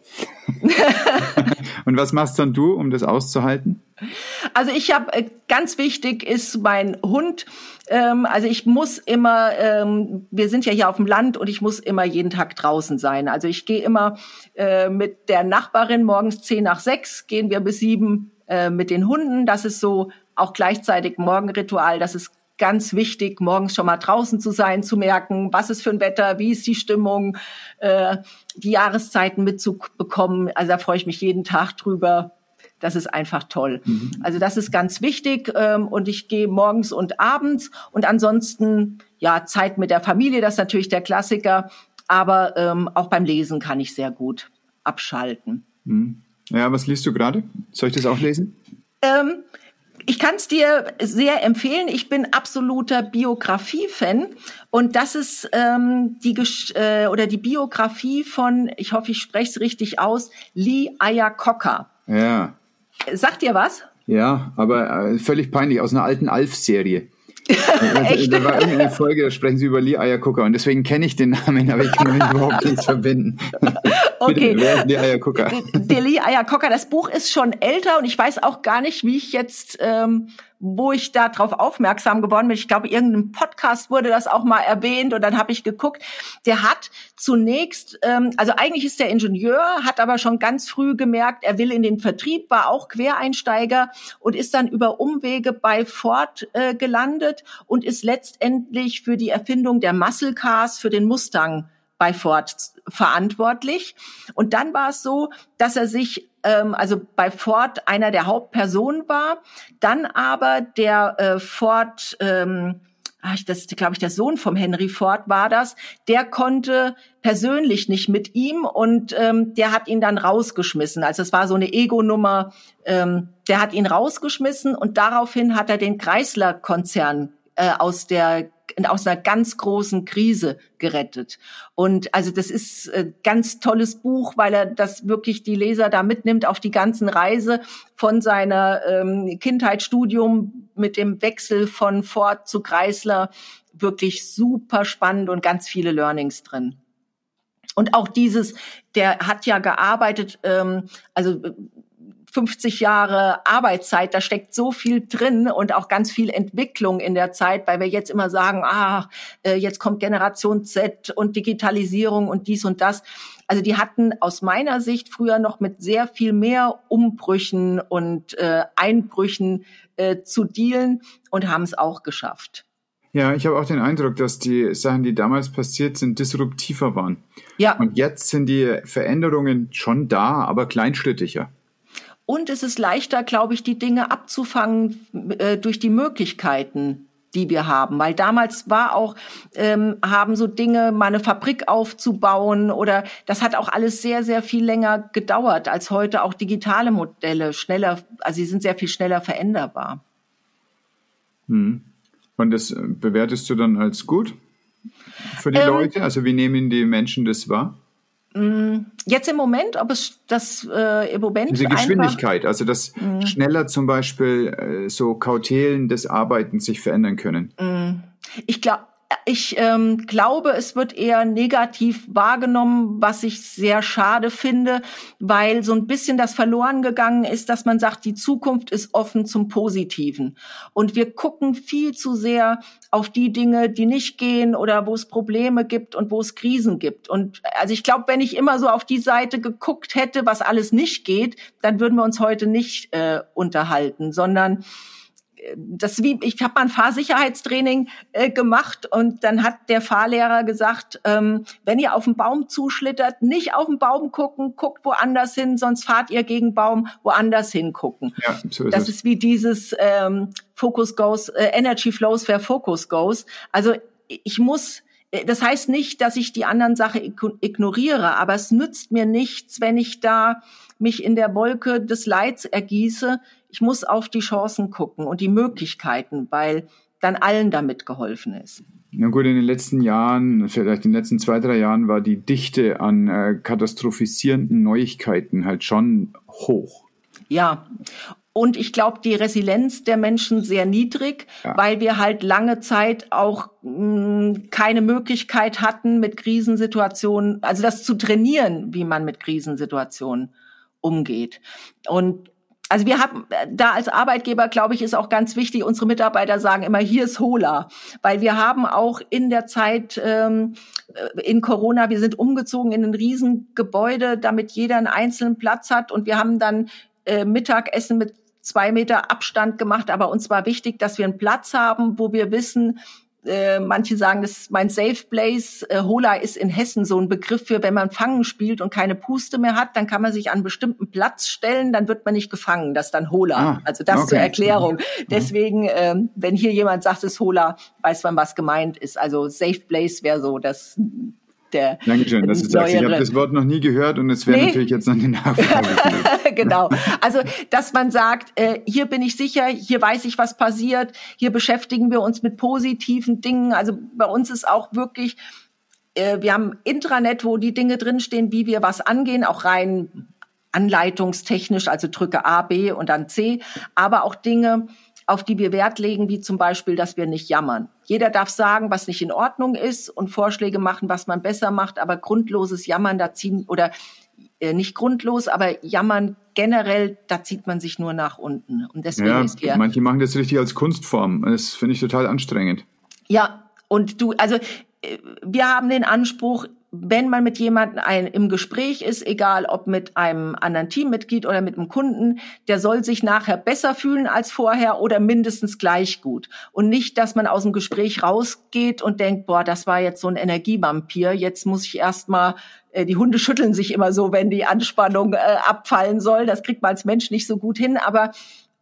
[SPEAKER 2] Und was machst dann du, um das auszuhalten?
[SPEAKER 1] Also ich habe äh, ganz wichtig ist mein Hund. Ähm, also ich muss immer, ähm, wir sind ja hier auf dem Land und ich muss immer jeden Tag draußen sein. Also ich gehe immer äh, mit der Nachbarin morgens zehn nach sechs, gehen wir bis sieben äh, mit den Hunden. Das ist so auch gleichzeitig Morgenritual. Das ist ganz wichtig, morgens schon mal draußen zu sein, zu merken, was ist für ein Wetter, wie ist die Stimmung, äh, die Jahreszeiten mitzubekommen. Also da freue ich mich jeden Tag drüber. Das ist einfach toll. Mhm. Also das ist ganz wichtig ähm, und ich gehe morgens und abends und ansonsten ja Zeit mit der Familie, das ist natürlich der Klassiker, aber ähm, auch beim Lesen kann ich sehr gut abschalten.
[SPEAKER 2] Mhm. Ja, was liest du gerade? Soll ich das auch lesen?
[SPEAKER 1] Ähm, ich kann es dir sehr empfehlen. Ich bin absoluter Biografie-Fan und das ist ähm, die äh, oder die Biografie von, ich hoffe, ich spreche es richtig aus, Lee Iacocca.
[SPEAKER 2] Ja.
[SPEAKER 1] Sagt dir was?
[SPEAKER 2] Ja, aber äh, völlig peinlich aus einer alten Alf-Serie. Echt? Da war irgendeine Folge, da sprechen sie über Lee Eiergucker und deswegen kenne ich den Namen, aber ich kann damit überhaupt nichts verbinden.
[SPEAKER 1] Okay. Wer ist Lee Eiergucker? Der Lee Eiergucker, das Buch ist schon älter und ich weiß auch gar nicht, wie ich jetzt ähm, wo ich da drauf aufmerksam geworden bin. Ich glaube, irgendeinem Podcast wurde das auch mal erwähnt und dann habe ich geguckt. Der hat zunächst, ähm, also eigentlich ist der Ingenieur, hat aber schon ganz früh gemerkt, er will in den Vertrieb, war auch Quereinsteiger und ist dann über Umwege bei Ford äh, gelandet und ist letztendlich für die Erfindung der Muscle Cars für den Mustang bei Ford verantwortlich. Und dann war es so, dass er sich ähm, also bei Ford einer der Hauptpersonen war, dann aber der äh, Ford ähm, ach, das glaube ich der Sohn vom Henry Ford war das, der konnte persönlich nicht mit ihm und ähm, der hat ihn dann rausgeschmissen. Also es war so eine Ego-Nummer. Ähm, der hat ihn rausgeschmissen und daraufhin hat er den Chrysler-Konzern äh, aus der aus einer ganz großen Krise gerettet. Und also das ist äh, ganz tolles Buch, weil er das wirklich die Leser da mitnimmt auf die ganzen Reise von seiner ähm, Kindheitsstudium mit dem Wechsel von Ford zu Chrysler. Wirklich super spannend und ganz viele Learnings drin. Und auch dieses, der hat ja gearbeitet, ähm, also 50 Jahre Arbeitszeit, da steckt so viel drin und auch ganz viel Entwicklung in der Zeit, weil wir jetzt immer sagen, ah, äh, jetzt kommt Generation Z und Digitalisierung und dies und das. Also die hatten aus meiner Sicht früher noch mit sehr viel mehr Umbrüchen und äh, Einbrüchen äh, zu dealen und haben es auch geschafft.
[SPEAKER 2] Ja, ich habe auch den Eindruck, dass die Sachen, die damals passiert sind, disruptiver waren.
[SPEAKER 1] Ja.
[SPEAKER 2] Und jetzt sind die Veränderungen schon da, aber kleinschrittiger.
[SPEAKER 1] Und es ist leichter, glaube ich, die Dinge abzufangen äh, durch die Möglichkeiten, die wir haben. Weil damals war auch, ähm, haben so Dinge, mal eine Fabrik aufzubauen oder das hat auch alles sehr, sehr viel länger gedauert als heute auch digitale Modelle schneller, also sie sind sehr viel schneller veränderbar.
[SPEAKER 2] Hm. Und das äh, bewertest du dann als gut für die ähm, Leute? Also wie nehmen die Menschen das wahr?
[SPEAKER 1] Mm, jetzt im Moment, ob es das äh, im Moment.
[SPEAKER 2] Diese Geschwindigkeit, also dass mh. schneller zum Beispiel äh, so Kautelen des Arbeitens sich verändern können.
[SPEAKER 1] Mm. Ich glaube, ich ähm, glaube, es wird eher negativ wahrgenommen, was ich sehr schade finde, weil so ein bisschen das verloren gegangen ist, dass man sagt, die Zukunft ist offen zum Positiven. Und wir gucken viel zu sehr auf die Dinge, die nicht gehen oder wo es Probleme gibt und wo es Krisen gibt. Und also ich glaube, wenn ich immer so auf die Seite geguckt hätte, was alles nicht geht, dann würden wir uns heute nicht äh, unterhalten, sondern das wie ich habe mal ein Fahrsicherheitstraining äh, gemacht und dann hat der Fahrlehrer gesagt, ähm, wenn ihr auf den Baum zuschlittert, nicht auf den Baum gucken, guckt woanders hin, sonst fahrt ihr gegen Baum woanders hingucken. Ja, so ist das es. ist wie dieses ähm, Focus goes, äh, Energy flows where Focus goes. Also ich muss äh, das heißt nicht, dass ich die anderen Sachen ignoriere, aber es nützt mir nichts, wenn ich da mich in der Wolke des Leids ergieße, ich muss auf die Chancen gucken und die Möglichkeiten, weil dann allen damit geholfen ist.
[SPEAKER 2] Na gut, in den letzten Jahren, vielleicht in den letzten zwei, drei Jahren war die Dichte an äh, katastrophisierenden Neuigkeiten halt schon hoch.
[SPEAKER 1] Ja, und ich glaube, die Resilienz der Menschen sehr niedrig, ja. weil wir halt lange Zeit auch mh, mm, keine Möglichkeit hatten, mit Krisensituationen, also das zu trainieren, wie man mit Krisensituationen umgeht. Und also wir haben da als Arbeitgeber, glaube ich, ist auch ganz wichtig, unsere Mitarbeiter sagen immer, hier ist Hola, weil wir haben auch in der Zeit ähm, äh, in Corona, wir sind umgezogen in ein Riesengebäude, damit jeder einen einzelnen Platz hat. Und wir haben dann äh, Mittagessen mit zwei Meter Abstand gemacht, aber uns war wichtig, dass wir einen Platz haben, wo wir wissen, äh, manche sagen, das ist mein Safe Place. Äh, Hola ist in Hessen so ein Begriff für, wenn man Fangen spielt und keine Puste mehr hat, dann kann man sich an einen bestimmten Platz stellen, dann wird man nicht gefangen. Das ist dann Hola. Ah, also das okay. zur Erklärung. Mhm. Deswegen, ähm, wenn hier jemand sagt, es ist Hola, weiß man, was gemeint ist. Also Safe Place wäre so das der
[SPEAKER 2] Dankeschön, dass du sagst, ich habe das Wort noch nie gehört und es wäre nee. natürlich jetzt noch eine Nachfrage.
[SPEAKER 1] genau. Also, dass man sagt, äh, hier bin ich sicher, hier weiß ich, was passiert, hier beschäftigen wir uns mit positiven Dingen. Also bei uns ist auch wirklich, äh, wir haben Intranet, wo die Dinge drinstehen, wie wir was angehen, auch rein anleitungstechnisch, also drücke A, B und dann C, aber auch Dinge, auf die wir Wert legen, wie zum Beispiel, dass wir nicht jammern. Jeder darf sagen, was nicht in Ordnung ist und Vorschläge machen, was man besser macht, aber grundloses Jammern, da ziehen oder äh, nicht grundlos, aber jammern generell, da zieht man sich nur nach unten. Und deswegen
[SPEAKER 2] ja,
[SPEAKER 1] ist hier,
[SPEAKER 2] manche machen das richtig als Kunstform. Das finde ich total anstrengend.
[SPEAKER 1] Ja, und du, also äh, wir haben den Anspruch, wenn man mit jemandem ein, im Gespräch ist, egal ob mit einem anderen Teammitglied oder mit einem Kunden, der soll sich nachher besser fühlen als vorher oder mindestens gleich gut. Und nicht, dass man aus dem Gespräch rausgeht und denkt, boah, das war jetzt so ein Energievampir, jetzt muss ich erstmal äh, die Hunde schütteln sich immer so, wenn die Anspannung äh, abfallen soll. Das kriegt man als Mensch nicht so gut hin. Aber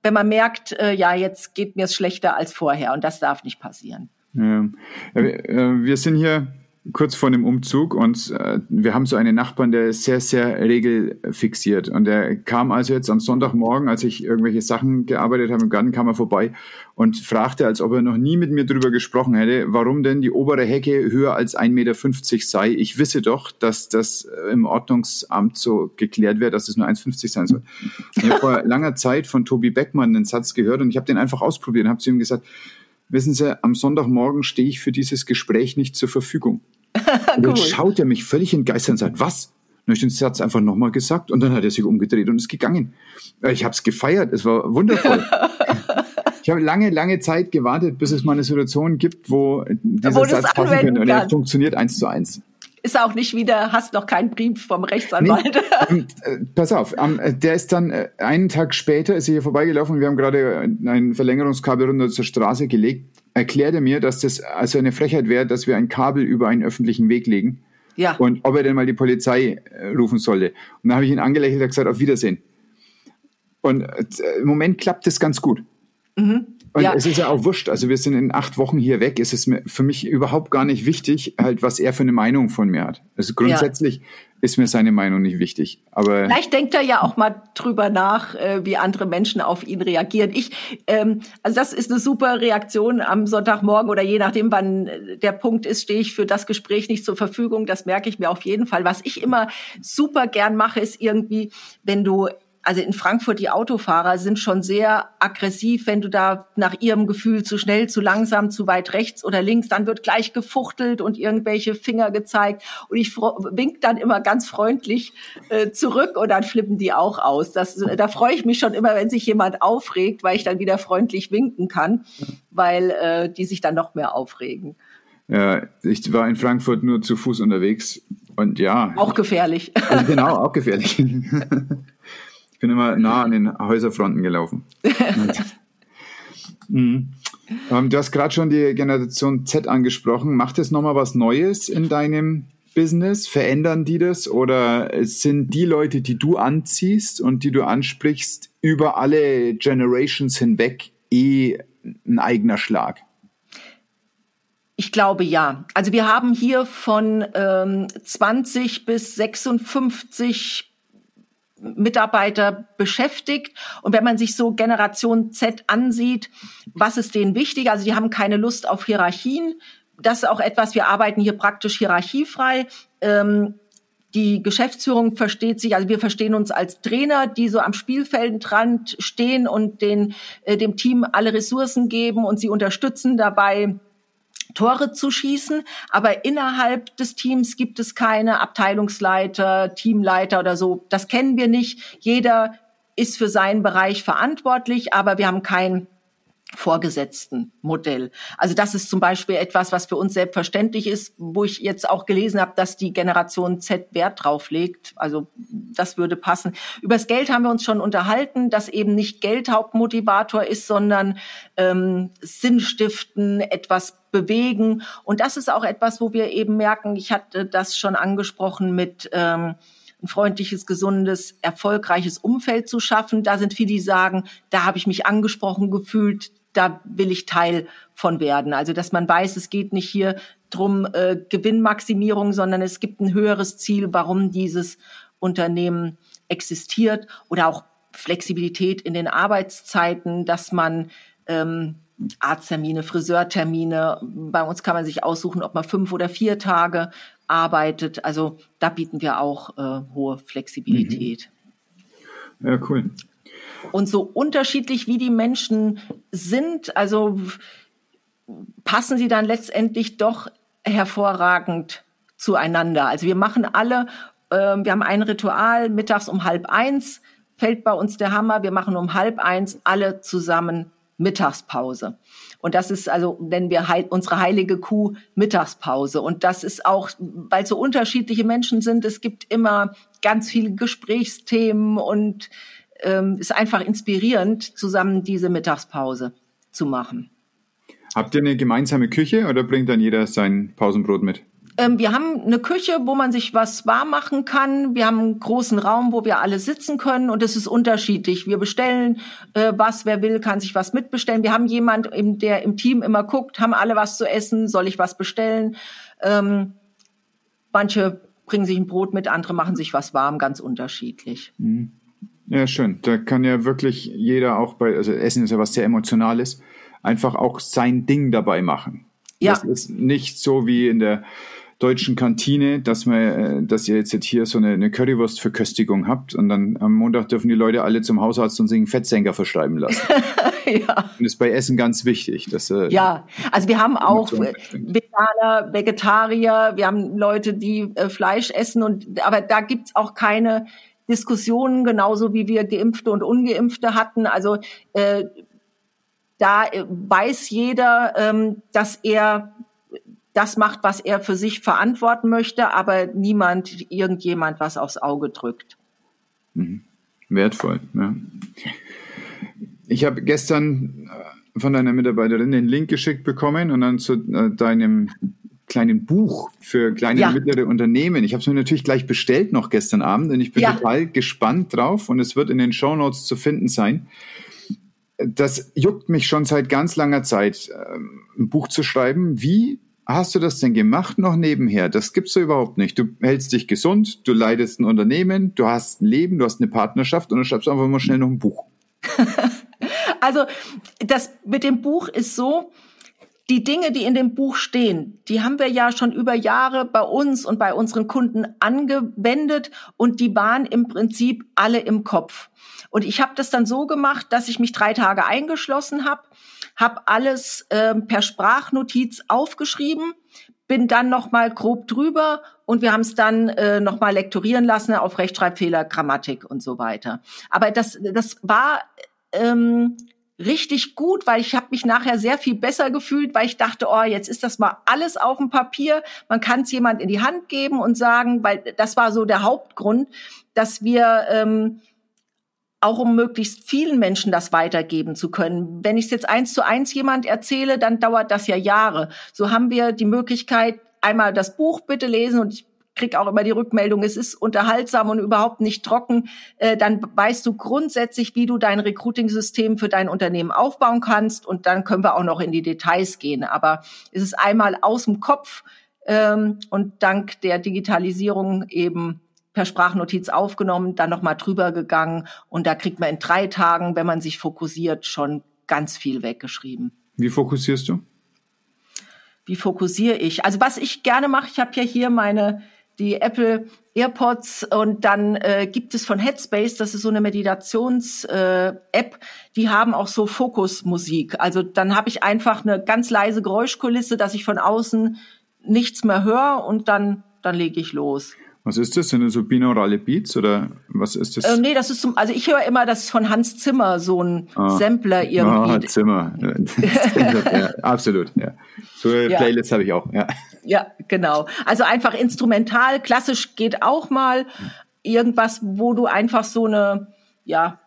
[SPEAKER 1] wenn man merkt, äh, ja, jetzt geht mir es schlechter als vorher und das darf nicht passieren. Ja.
[SPEAKER 2] Äh, wir sind hier kurz vor dem Umzug und äh, wir haben so einen Nachbarn, der ist sehr, sehr regelfixiert. Und er kam also jetzt am Sonntagmorgen, als ich irgendwelche Sachen gearbeitet habe im Garten, kam er vorbei und fragte, als ob er noch nie mit mir drüber gesprochen hätte, warum denn die obere Hecke höher als 1,50 Meter sei. Ich wisse doch, dass das im Ordnungsamt so geklärt wird, dass es nur 1,50 sein soll. Ich habe vor langer Zeit von Tobi Beckmann einen Satz gehört und ich habe den einfach ausprobiert und habe zu ihm gesagt, wissen Sie, am Sonntagmorgen stehe ich für dieses Gespräch nicht zur Verfügung. Und cool. jetzt schaut er mich völlig entgeistert und sagt, was? Und ich den Satz einfach nochmal gesagt und dann hat er sich umgedreht und ist gegangen. Äh, ich habe es gefeiert, es war wundervoll. ich habe lange, lange Zeit gewartet, bis es mal eine Situation gibt, wo dieser wo Satz passen könnte. Und er funktioniert eins zu eins
[SPEAKER 1] ist auch nicht wieder, hast noch keinen Brief vom Rechtsanwalt.
[SPEAKER 2] Nee, äh, pass auf, äh, der ist dann äh, einen Tag später, ist er hier vorbeigelaufen, wir haben gerade ein Verlängerungskabel runter zur Straße gelegt, erklärt er mir, dass das also eine Frechheit wäre, dass wir ein Kabel über einen öffentlichen Weg legen. Ja. Und ob er denn mal die Polizei rufen solle. Und dann habe ich ihn angelächelt und gesagt, auf Wiedersehen. Und im Moment klappt das ganz gut. Mhm. Und ja. es ist ja auch wurscht. Also wir sind in acht Wochen hier weg. Es ist mir für mich überhaupt gar nicht wichtig, halt, was er für eine Meinung von mir hat. Also grundsätzlich ja. ist mir seine Meinung nicht wichtig. Aber
[SPEAKER 1] vielleicht denkt er ja auch mal drüber nach, äh, wie andere Menschen auf ihn reagieren. Ich, ähm, also das ist eine super Reaktion am Sonntagmorgen oder je nachdem, wann der Punkt ist, stehe ich für das Gespräch nicht zur Verfügung. Das merke ich mir auf jeden Fall. Was ich immer super gern mache, ist irgendwie, wenn du also in Frankfurt, die Autofahrer sind schon sehr aggressiv, wenn du da nach ihrem Gefühl zu schnell, zu langsam, zu weit rechts oder links, dann wird gleich gefuchtelt und irgendwelche Finger gezeigt. Und ich wink dann immer ganz freundlich äh, zurück und dann flippen die auch aus. Das, da freue ich mich schon immer, wenn sich jemand aufregt, weil ich dann wieder freundlich winken kann, weil äh, die sich dann noch mehr aufregen.
[SPEAKER 2] Ja, ich war in Frankfurt nur zu Fuß unterwegs und ja.
[SPEAKER 1] Auch gefährlich.
[SPEAKER 2] Also genau, auch gefährlich. Ich bin immer nah an den Häuserfronten gelaufen. mhm. ähm, du hast gerade schon die Generation Z angesprochen. Macht es nochmal was Neues in deinem Business? Verändern die das? Oder sind die Leute, die du anziehst und die du ansprichst, über alle Generations hinweg eh ein eigener Schlag?
[SPEAKER 1] Ich glaube ja. Also wir haben hier von ähm, 20 bis 56 Mitarbeiter beschäftigt. Und wenn man sich so Generation Z ansieht, was ist denen wichtig? Also die haben keine Lust auf Hierarchien. Das ist auch etwas, wir arbeiten hier praktisch hierarchiefrei. Ähm, Die Geschäftsführung versteht sich, also wir verstehen uns als Trainer, die so am Spielfeldrand stehen und den, äh, dem Team alle Ressourcen geben und sie unterstützen dabei, Tore zu schießen. Aber innerhalb des Teams gibt es keine Abteilungsleiter, Teamleiter oder so. Das kennen wir nicht. Jeder ist für seinen Bereich verantwortlich, aber wir haben kein vorgesetzten Modell. Also das ist zum Beispiel etwas, was für uns selbstverständlich ist, wo ich jetzt auch gelesen habe, dass die Generation Z Wert drauf legt. Also das würde passen. Übers Geld haben wir uns schon unterhalten, dass eben nicht Geld Hauptmotivator ist, sondern ähm, Sinnstiften, etwas bewegen. Und das ist auch etwas, wo wir eben merken, ich hatte das schon angesprochen mit ähm, ein freundliches, gesundes, erfolgreiches Umfeld zu schaffen. Da sind viele, die sagen, da habe ich mich angesprochen gefühlt, da will ich Teil von werden. Also dass man weiß, es geht nicht hier drum äh, Gewinnmaximierung, sondern es gibt ein höheres Ziel, warum dieses Unternehmen existiert oder auch Flexibilität in den Arbeitszeiten, dass man ähm, Arzttermine, Friseurtermine, bei uns kann man sich aussuchen, ob man fünf oder vier Tage arbeitet. Also da bieten wir auch äh, hohe Flexibilität.
[SPEAKER 2] Mhm. Ja, cool.
[SPEAKER 1] Und so unterschiedlich wie die Menschen sind, also passen sie dann letztendlich doch hervorragend zueinander. Also wir machen alle, äh, wir haben ein Ritual, mittags um halb eins fällt bei uns der Hammer, wir machen um halb eins alle zusammen Mittagspause. Und das ist also, nennen wir heil, unsere heilige Kuh Mittagspause. Und das ist auch, weil so unterschiedliche Menschen sind, es gibt immer ganz viele Gesprächsthemen und ähm, ist einfach inspirierend, zusammen diese Mittagspause zu machen.
[SPEAKER 2] Habt ihr eine gemeinsame Küche oder bringt dann jeder sein Pausenbrot mit?
[SPEAKER 1] Ähm, wir haben eine Küche, wo man sich was warm machen kann. Wir haben einen großen Raum, wo wir alle sitzen können und es ist unterschiedlich. Wir bestellen äh, was, wer will, kann sich was mitbestellen. Wir haben jemand, der im Team immer guckt, haben alle was zu essen, soll ich was bestellen? Ähm, manche bringen sich ein Brot mit, andere machen sich was warm, ganz unterschiedlich.
[SPEAKER 2] Mhm. Ja, schön. Da kann ja wirklich jeder auch bei, also Essen ist ja was sehr Emotionales, einfach auch sein Ding dabei machen. Ja. Das ist nicht so wie in der deutschen Kantine, dass man, äh, dass ihr jetzt hier so eine, eine Currywurstverköstigung habt und dann am Montag dürfen die Leute alle zum Hausarzt und sich einen Fettsenker verschreiben lassen. ja. Und das ist bei Essen ganz wichtig. Dass,
[SPEAKER 1] äh, ja, also wir haben auch Veganer, Vegetarier, wir haben Leute, die äh, Fleisch essen und aber da gibt's auch keine Diskussionen, genauso wie wir Geimpfte und Ungeimpfte hatten. Also äh, da äh, weiß jeder, ähm, dass er das macht, was er für sich verantworten möchte, aber niemand, irgendjemand was aufs Auge drückt.
[SPEAKER 2] Mhm. Wertvoll, ja. Ich habe gestern äh, von deiner Mitarbeiterin den Link geschickt bekommen und dann zu äh, deinem kleinen Buch für kleine ja. und mittlere Unternehmen. Ich habe es mir natürlich gleich bestellt noch gestern Abend und ich bin ja. total gespannt drauf und es wird in den Show Notes zu finden sein. Das juckt mich schon seit ganz langer Zeit, ähm, ein Buch zu schreiben. Wie hast du das denn gemacht noch nebenher? Das gibt's so überhaupt nicht. Du hältst dich gesund, du leitest ein Unternehmen, du hast ein Leben, du hast eine Partnerschaft und dann schreibst einfach mal schnell noch ein Buch.
[SPEAKER 1] also das mit dem Buch ist so, die Dinge, die in dem Buch stehen, die haben wir ja schon über Jahre bei uns und bei unseren Kunden angewendet und die waren im Prinzip alle im Kopf. Und ich habe das dann so gemacht, dass ich mich drei Tage eingeschlossen habe, habe alles äh, per Sprachnotiz aufgeschrieben, bin dann noch mal grob drüber und wir haben es dann äh, noch mal lektorieren lassen auf Rechtschreibfehler, Grammatik und so weiter. Aber das das war ähm, richtig gut, weil ich habe mich nachher sehr viel besser gefühlt, weil ich dachte, oh, jetzt ist das mal alles auf dem Papier. Man kann es jemand in die Hand geben und sagen, weil das war so der Hauptgrund, dass wir ähm, auch um möglichst vielen Menschen das weitergeben zu können. Wenn ich es jetzt eins zu eins jemand erzähle, dann dauert das ja Jahre. So haben wir die Möglichkeit, einmal das Buch bitte lesen und ich krieg auch immer die Rückmeldung, es ist unterhaltsam und überhaupt nicht trocken, äh, dann weißt du grundsätzlich, wie du dein Recruiting-System für dein Unternehmen aufbauen kannst und dann können wir auch noch in die Details gehen. Aber es ist einmal aus dem Kopf ähm, und dank der Digitalisierung eben per Sprachnotiz aufgenommen, dann nochmal drüber gegangen und da kriegt man in drei Tagen, wenn man sich fokussiert, schon ganz viel weggeschrieben.
[SPEAKER 2] Wie fokussierst du?
[SPEAKER 1] Wie fokussiere ich? Also was ich gerne mache, ich habe ja hier meine die Apple AirPods und dann äh, gibt es von Headspace, das ist so eine Meditations-App, äh, die haben auch so Fokusmusik. Also dann habe ich einfach eine ganz leise Geräuschkulisse, dass ich von außen nichts mehr höre und dann dann lege ich los.
[SPEAKER 2] Was ist das? Sind das so binaurale Beats oder was ist das?
[SPEAKER 1] Äh, nee, das ist zum, also ich höre immer, das ist von Hans Zimmer, so ein ah. Sampler irgendwie.
[SPEAKER 2] Ah, Zimmer. ja, absolut, ja. So ja. Playlists habe ich auch, ja.
[SPEAKER 1] Ja, genau. Also einfach instrumental, klassisch geht auch mal. Irgendwas, wo du einfach so eine, ja,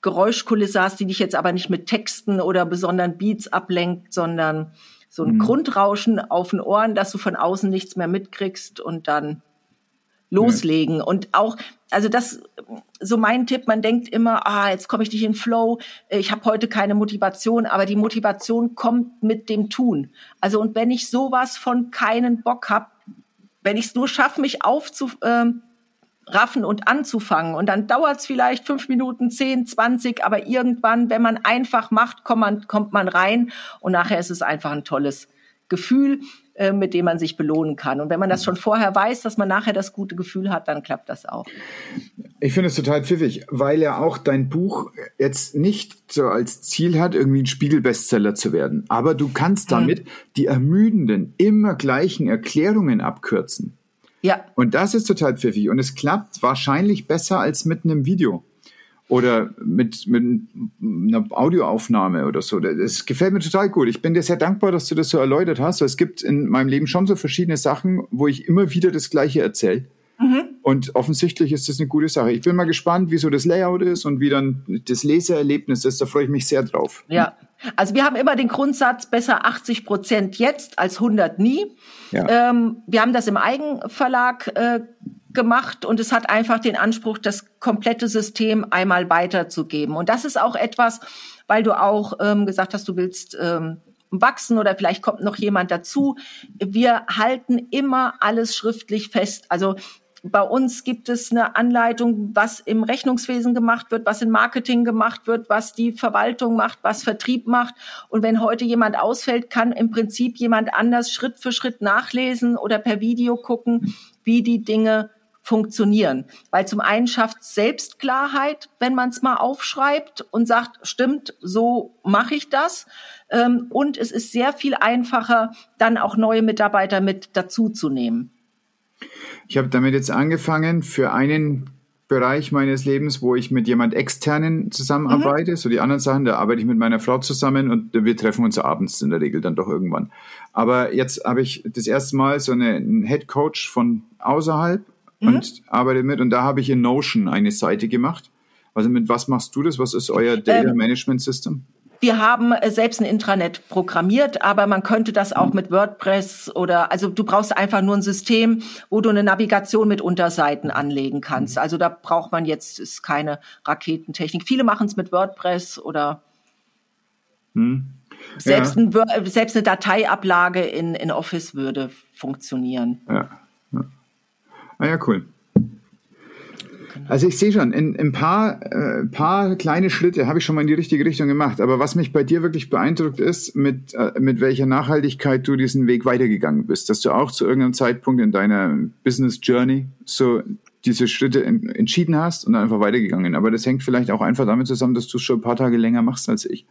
[SPEAKER 1] Geräuschkulisse hast, die dich jetzt aber nicht mit Texten oder besonderen Beats ablenkt, sondern so ein mhm. Grundrauschen auf den Ohren, dass du von außen nichts mehr mitkriegst und dann loslegen. Ja. Und auch, also das, so mein Tipp, man denkt immer, ah, jetzt komme ich nicht in Flow, ich habe heute keine Motivation, aber die Motivation kommt mit dem Tun. Also und wenn ich sowas von keinen Bock habe, wenn ich es nur schaffe, mich aufzuraffen ähm, und anzufangen. Und dann dauert es vielleicht fünf Minuten, zehn, zwanzig, aber irgendwann, wenn man einfach macht, kommt man, kommt man rein und nachher ist es einfach ein tolles Gefühl. Äh, mit dem man sich belohnen kann. Und wenn man das schon vorher weiß, dass man nachher das gute Gefühl hat, dann klappt das auch.
[SPEAKER 2] Ich finde es total pfiffig, weil ja auch dein Buch jetzt nicht so als Ziel hat, irgendwie ein Spiegelbestseller zu werden. Aber du kannst mhm. damit mhm. die ermüdenden, immer gleichen Erklärungen abkürzen. Ja. Und das ist total pfiffig. Und es klappt wahrscheinlich besser als mit einem Video oder mit, mit einer Audioaufnahme oder so. Das gefällt mir total gut. Ich bin dir sehr dankbar, dass du das so erläutert hast. Es gibt in meinem Leben schon so verschiedene Sachen, wo ich immer wieder das Gleiche erzähle. Mhm. Und offensichtlich ist das eine gute Sache. Ich bin mal gespannt, wie so das Layout ist und wie dann das Leseerlebnis ist. Da freue ich mich sehr drauf.
[SPEAKER 1] Ja, also wir haben immer den Grundsatz, besser 80 Prozent jetzt als 100 nie. Ja. Ähm, wir haben das im Eigenverlag äh, gemacht und es hat einfach den Anspruch, das komplette System einmal weiterzugeben. Und das ist auch etwas, weil du auch ähm, gesagt hast, du willst ähm, wachsen oder vielleicht kommt noch jemand dazu. Wir halten immer alles schriftlich fest. Also bei uns gibt es eine Anleitung, was im Rechnungswesen gemacht wird, was in Marketing gemacht wird, was die Verwaltung macht, was Vertrieb macht. Und wenn heute jemand ausfällt, kann im Prinzip jemand anders Schritt für Schritt nachlesen oder per Video gucken, wie die Dinge funktionieren. Weil zum einen schafft Selbstklarheit, wenn man es mal aufschreibt und sagt, stimmt, so mache ich das. Ähm, und es ist sehr viel einfacher, dann auch neue Mitarbeiter mit dazuzunehmen.
[SPEAKER 2] Ich habe damit jetzt angefangen für einen Bereich meines Lebens, wo ich mit jemand externen zusammenarbeite. Mhm. So die anderen Sachen, da arbeite ich mit meiner Frau zusammen und wir treffen uns abends in der Regel dann doch irgendwann. Aber jetzt habe ich das erste Mal so eine, einen Head Coach von außerhalb mhm. und arbeite mit. Und da habe ich in Notion eine Seite gemacht. Also mit was machst du das? Was ist euer Data ähm, Management System?
[SPEAKER 1] Wir haben äh, selbst ein Intranet programmiert, aber man könnte das auch mhm. mit WordPress oder, also du brauchst einfach nur ein System, wo du eine Navigation mit Unterseiten anlegen kannst. Mhm. Also da braucht man jetzt ist keine Raketentechnik. Viele machen es mit WordPress oder hm. selbst, ja. ein, selbst eine Dateiablage in, in Office würde funktionieren.
[SPEAKER 2] Ja. Ah ja, cool. Also ich sehe schon, in ein paar, äh, paar kleine Schritte habe ich schon mal in die richtige Richtung gemacht. Aber was mich bei dir wirklich beeindruckt ist, mit, äh, mit welcher Nachhaltigkeit du diesen Weg weitergegangen bist. Dass du auch zu irgendeinem Zeitpunkt in deiner Business Journey so diese Schritte in, entschieden hast und einfach weitergegangen. Aber das hängt vielleicht auch einfach damit zusammen, dass du es schon ein paar Tage länger machst als ich.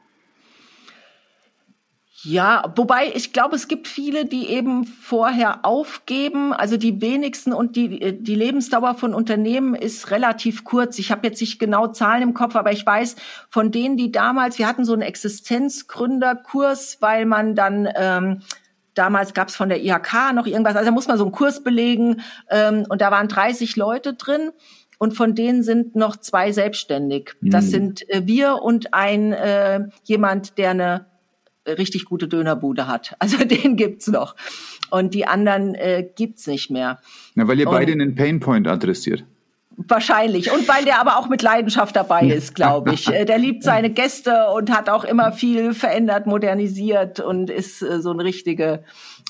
[SPEAKER 1] Ja, wobei ich glaube, es gibt viele, die eben vorher aufgeben. Also die wenigsten und die, die Lebensdauer von Unternehmen ist relativ kurz. Ich habe jetzt nicht genau Zahlen im Kopf, aber ich weiß von denen, die damals, wir hatten so einen Existenzgründerkurs, weil man dann ähm, damals gab es von der IHK noch irgendwas, also da muss man so einen Kurs belegen ähm, und da waren 30 Leute drin und von denen sind noch zwei selbstständig. Das mhm. sind äh, wir und ein äh, jemand, der eine richtig gute Dönerbude hat. Also den gibt's noch. Und die anderen äh, gibt's nicht mehr.
[SPEAKER 2] Na, weil ihr und beide einen Painpoint adressiert.
[SPEAKER 1] Wahrscheinlich. Und weil der aber auch mit Leidenschaft dabei ist, glaube ich. Äh, der liebt seine Gäste und hat auch immer viel verändert, modernisiert und ist äh, so ein richtige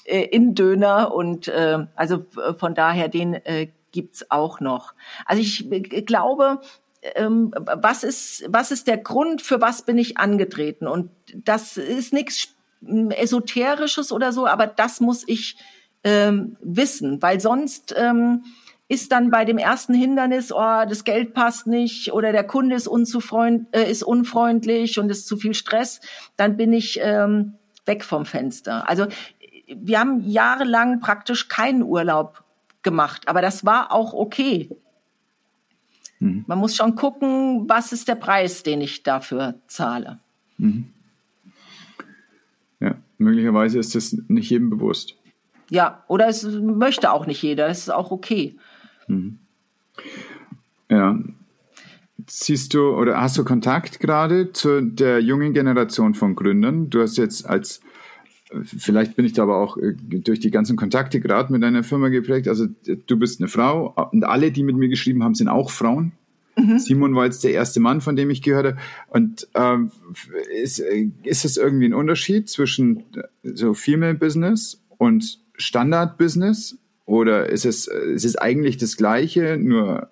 [SPEAKER 1] äh, Indöner. Und äh, also von daher, den äh, gibt's auch noch. Also ich äh, glaube, ähm, was ist, was ist der Grund, für was bin ich angetreten? Und das ist nichts Esoterisches oder so, aber das muss ich ähm, wissen, weil sonst ähm, ist dann bei dem ersten Hindernis, oh, das Geld passt nicht oder der Kunde ist, äh, ist unfreundlich und ist zu viel Stress, dann bin ich ähm, weg vom Fenster. Also wir haben jahrelang praktisch keinen Urlaub gemacht, aber das war auch okay. Mhm. Man muss schon gucken, was ist der Preis, den ich dafür zahle. Mhm.
[SPEAKER 2] Ja, möglicherweise ist das nicht jedem bewusst.
[SPEAKER 1] Ja, oder es möchte auch nicht jeder, das ist auch okay. Mhm.
[SPEAKER 2] Ja. Siehst du oder hast du Kontakt gerade zu der jungen Generation von Gründern? Du hast jetzt als, vielleicht bin ich da aber auch äh, durch die ganzen Kontakte gerade mit deiner Firma geprägt. Also du bist eine Frau und alle, die mit mir geschrieben haben, sind auch Frauen. Mhm. Simon war jetzt der erste Mann, von dem ich gehört habe. Und ähm, ist, ist es irgendwie ein Unterschied zwischen so Female Business und Standard Business? Oder ist es, ist es eigentlich das Gleiche, nur,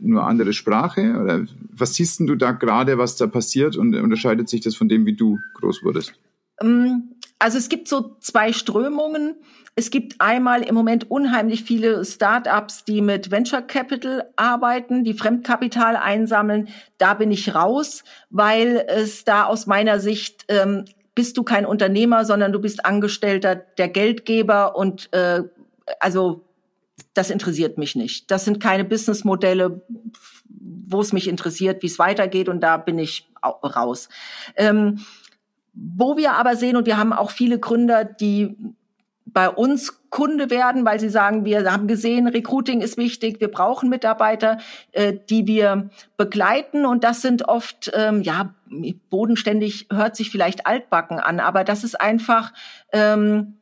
[SPEAKER 2] nur andere Sprache? Oder was siehst du da gerade, was da passiert und unterscheidet sich das von dem, wie du groß wurdest?
[SPEAKER 1] Ähm, also es gibt so zwei Strömungen. Es gibt einmal im Moment unheimlich viele Startups, die mit Venture Capital arbeiten, die Fremdkapital einsammeln. Da bin ich raus, weil es da aus meiner Sicht ähm, bist du kein Unternehmer, sondern du bist Angestellter der Geldgeber und äh, also das interessiert mich nicht. Das sind keine Businessmodelle, wo es mich interessiert, wie es weitergeht und da bin ich raus. Ähm, wo wir aber sehen, und wir haben auch viele Gründer, die bei uns Kunde werden, weil sie sagen, wir haben gesehen, Recruiting ist wichtig, wir brauchen Mitarbeiter, äh, die wir begleiten. Und das sind oft, ähm, ja, bodenständig hört sich vielleicht altbacken an, aber das ist einfach ähm,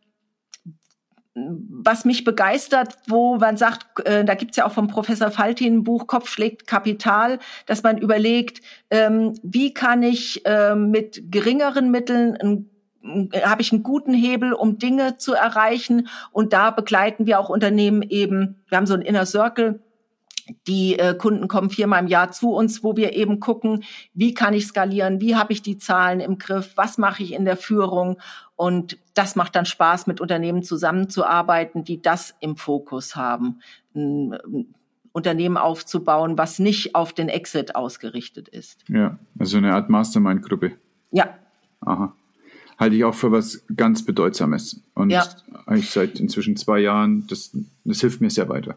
[SPEAKER 1] was mich begeistert, wo man sagt, äh, da gibt's ja auch vom Professor Faltin ein Buch Kopf schlägt Kapital, dass man überlegt, ähm, wie kann ich ähm, mit geringeren Mitteln habe ich einen guten Hebel, um Dinge zu erreichen. Und da begleiten wir auch Unternehmen eben. Wir haben so ein Inner Circle die äh, Kunden kommen viermal im Jahr zu uns, wo wir eben gucken, wie kann ich skalieren, wie habe ich die Zahlen im Griff, was mache ich in der Führung. Und das macht dann Spaß, mit Unternehmen zusammenzuarbeiten, die das im Fokus haben. Ein Unternehmen aufzubauen, was nicht auf den Exit ausgerichtet ist.
[SPEAKER 2] Ja, also eine Art Mastermind-Gruppe.
[SPEAKER 1] Ja.
[SPEAKER 2] Aha. Halte ich auch für was ganz Bedeutsames. Und ja. eigentlich seit inzwischen zwei Jahren, das, das hilft mir sehr weiter.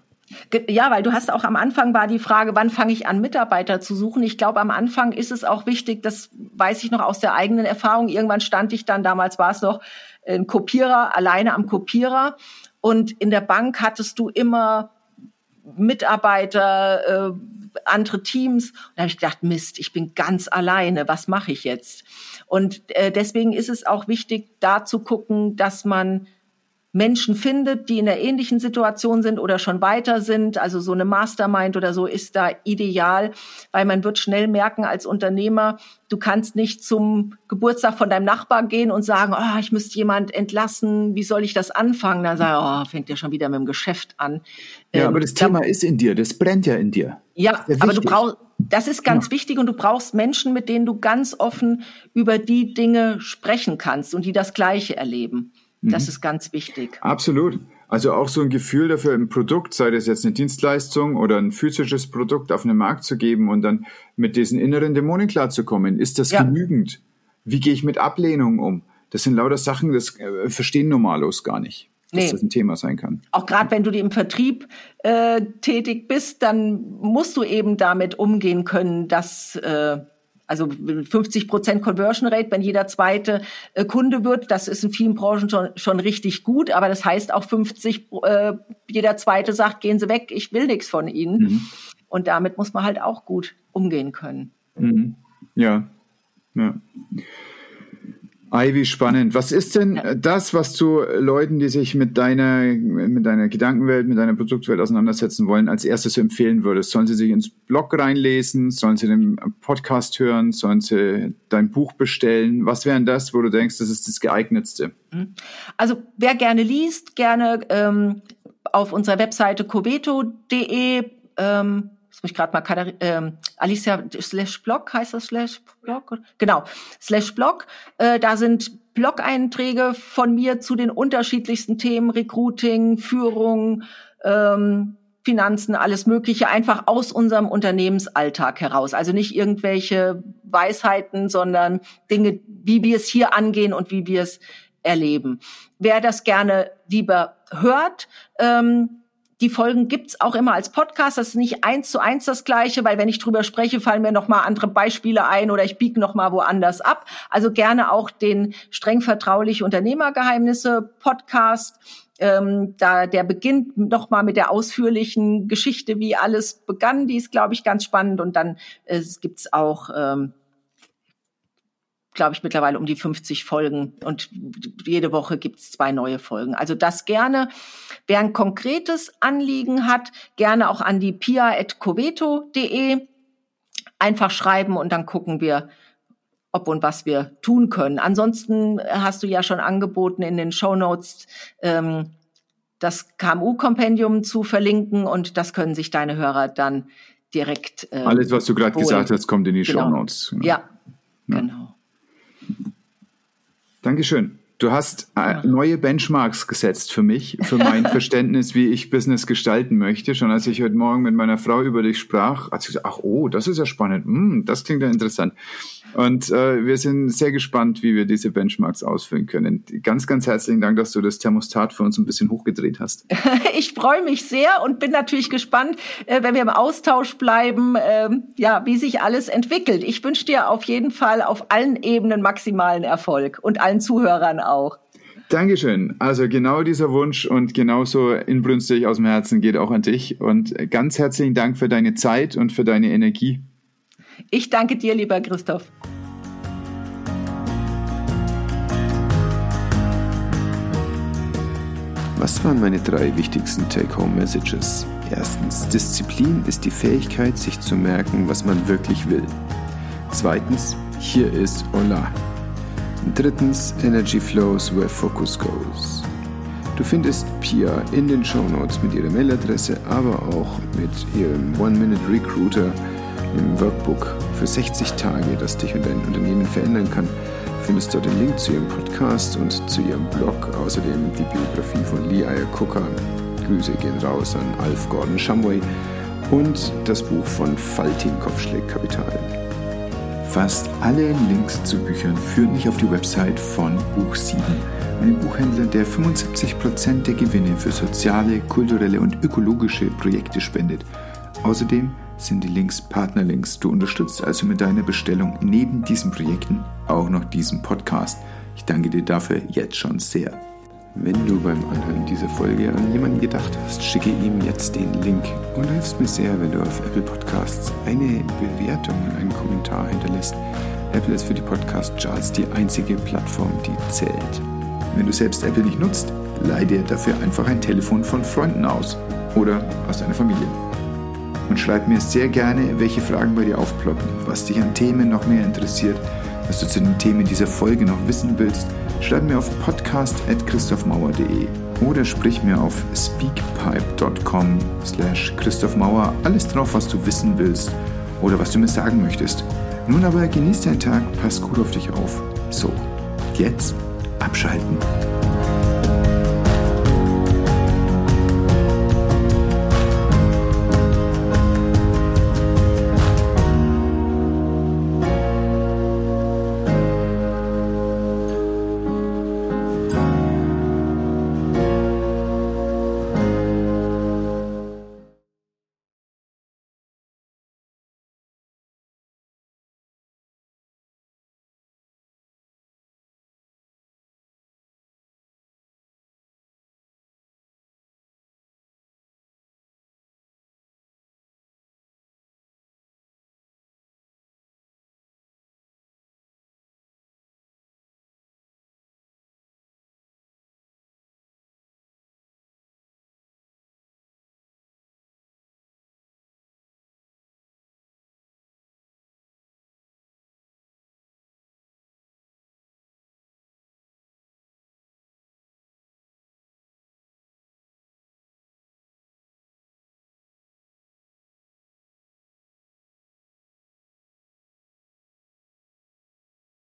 [SPEAKER 1] Ja, weil du hast auch am Anfang war die Frage, wann fange ich an, Mitarbeiter zu suchen? Ich glaube, am Anfang ist es auch wichtig, das weiß ich noch aus der eigenen Erfahrung. Irgendwann stand ich dann, damals war es noch ein Kopierer, alleine am Kopierer. Und in der Bank hattest du immer Mitarbeiter, äh, andere Teams. Und da habe ich gedacht, Mist, ich bin ganz alleine, was mache ich jetzt? Und äh, deswegen ist es auch wichtig, da zu gucken, dass man Menschen findet, die in der ähnlichen Situation sind oder schon weiter sind. Also so eine Mastermind oder so ist da ideal, weil man wird schnell merken als Unternehmer, du kannst nicht zum Geburtstag von deinem Nachbar gehen und sagen, oh, ich müsste jemand entlassen, wie soll ich das anfangen? Dann sage ich, oh, fängt ja schon wieder mit dem Geschäft an.
[SPEAKER 2] Ja, ähm, aber das Thema ist in dir, das brennt ja in dir.
[SPEAKER 1] Ja, aber du brauchst, das ist ganz ja. wichtig und du brauchst Menschen, mit denen du ganz offen über die Dinge sprechen kannst und die das Gleiche erleben. Das mhm. ist ganz wichtig.
[SPEAKER 2] Absolut. Also auch so ein Gefühl dafür, ein Produkt, sei das jetzt eine Dienstleistung oder ein physisches Produkt auf den Markt zu geben und dann mit diesen inneren Dämonen klarzukommen. Ist das ja. genügend? Wie gehe ich mit Ablehnung um? Das sind lauter Sachen, das äh, verstehen normalos gar nicht, dass nee. das ein Thema sein kann.
[SPEAKER 1] Auch gerade wenn du im Vertrieb äh, tätig bist, dann musst du eben damit umgehen können, dass äh, also 50 Prozent Conversion Rate, wenn jeder zweite äh, Kunde wird, das ist in vielen Branchen schon, schon richtig gut, aber das heißt auch 50, äh, jeder zweite sagt, gehen Sie weg, ich will nichts von Ihnen. Mhm. Und damit muss man halt auch gut umgehen können.
[SPEAKER 2] Mhm. Ja. ja. Ivy, spannend. Was ist denn ja. das, was du Leuten, die sich mit deiner, mit deiner Gedankenwelt, mit deiner Produktwelt auseinandersetzen wollen, als erstes empfehlen würdest? Sollen sie sich ins Blog reinlesen? Sollen sie den Podcast hören? Sollen sie dein Buch bestellen? Was wären das, wo du denkst, das ist das geeignetste? Mhm.
[SPEAKER 1] Also, wer gerne liest, gerne ähm, auf unserer Webseite coveto.de ähm, das muss ich gerade mal, Katari ähm, Alicia slash Blog heißt das slash Blog? Genau, slash Blog. Äh, da sind Blog-Einträge von mir zu den unterschiedlichsten Themen, Recruiting, Führung, ähm, Finanzen, alles Mögliche, einfach aus unserem Unternehmensalltag heraus. Also nicht irgendwelche Weisheiten, sondern Dinge, wie wir es hier angehen und wie wir es erleben. Wer das gerne lieber hört, ähm, die Folgen gibt's auch immer als Podcast. Das ist nicht eins zu eins das Gleiche, weil wenn ich drüber spreche, fallen mir noch mal andere Beispiele ein oder ich biege noch mal woanders ab. Also gerne auch den streng vertrauliche Unternehmergeheimnisse Podcast. Ähm, da der beginnt noch mal mit der ausführlichen Geschichte, wie alles begann. Die ist, glaube ich, ganz spannend. Und dann äh, gibt's auch ähm, glaube ich, mittlerweile um die 50 Folgen und jede Woche gibt es zwei neue Folgen. Also das gerne. Wer ein konkretes Anliegen hat, gerne auch an die pia.coveto.de einfach schreiben und dann gucken wir, ob und was wir tun können. Ansonsten hast du ja schon angeboten in den Show Notes ähm, das KMU-Kompendium zu verlinken und das können sich deine Hörer dann direkt.
[SPEAKER 2] Äh, Alles, was du gerade gesagt hast, kommt in die genau. Show Notes.
[SPEAKER 1] Genau. Ja, ja, genau.
[SPEAKER 2] Dankeschön. Du hast äh, neue Benchmarks gesetzt für mich, für mein Verständnis, wie ich Business gestalten möchte. Schon als ich heute Morgen mit meiner Frau über dich sprach, hat sie gesagt, ach oh, das ist ja spannend, mm, das klingt ja interessant. Und äh, wir sind sehr gespannt, wie wir diese Benchmarks ausfüllen können. Ganz, ganz herzlichen Dank, dass du das Thermostat für uns ein bisschen hochgedreht hast.
[SPEAKER 1] Ich freue mich sehr und bin natürlich gespannt, äh, wenn wir im Austausch bleiben, äh, ja, wie sich alles entwickelt. Ich wünsche dir auf jeden Fall auf allen Ebenen maximalen Erfolg und allen Zuhörern auch.
[SPEAKER 2] Dankeschön. Also genau dieser Wunsch und genauso inbrünstig aus dem Herzen geht auch an dich. Und ganz herzlichen Dank für deine Zeit und für deine Energie.
[SPEAKER 1] Ich danke dir, lieber Christoph.
[SPEAKER 3] Was waren meine drei wichtigsten Take-Home-Messages? Erstens, Disziplin ist die Fähigkeit, sich zu merken, was man wirklich will. Zweitens, hier ist Hola. Drittens, Energy flows where focus goes. Du findest Pia in den Show Notes mit ihrer Mailadresse, aber auch mit ihrem One-Minute-Recruiter im Workbook für 60 Tage, das dich und dein Unternehmen verändern kann, findest du den Link zu ihrem Podcast und zu ihrem Blog, außerdem die Biografie von Lee Iacocca. Grüße gehen raus an Alf Gordon Shumway und das Buch von Faltin Kopfschläg Kapital. Fast alle Links zu Büchern führen dich auf die Website von Buch 7, einem Buchhändler, der 75% der Gewinne für soziale, kulturelle und ökologische Projekte spendet. Außerdem sind die Links Partnerlinks. Du unterstützt also mit deiner Bestellung neben diesen Projekten auch noch diesen Podcast. Ich danke dir dafür jetzt schon sehr. Wenn du beim Anhören dieser Folge an jemanden gedacht hast, schicke ihm jetzt den Link und hilfst mir sehr, wenn du auf Apple Podcasts eine Bewertung und einen Kommentar hinterlässt. Apple ist für die Podcast-Charts die einzige Plattform, die zählt. Wenn du selbst Apple nicht nutzt, leih dir dafür einfach ein Telefon von Freunden aus oder aus deiner Familie und schreib mir sehr gerne, welche Fragen bei dir aufploppen, was dich an Themen noch mehr interessiert, was du zu den Themen dieser Folge noch wissen willst. Schreib mir auf podcast.christophmauer.de oder sprich mir auf speakpipe.com slash christophmauer alles drauf, was du wissen willst oder was du mir sagen möchtest. Nun aber genieß deinen Tag, pass gut auf dich auf. So, jetzt abschalten.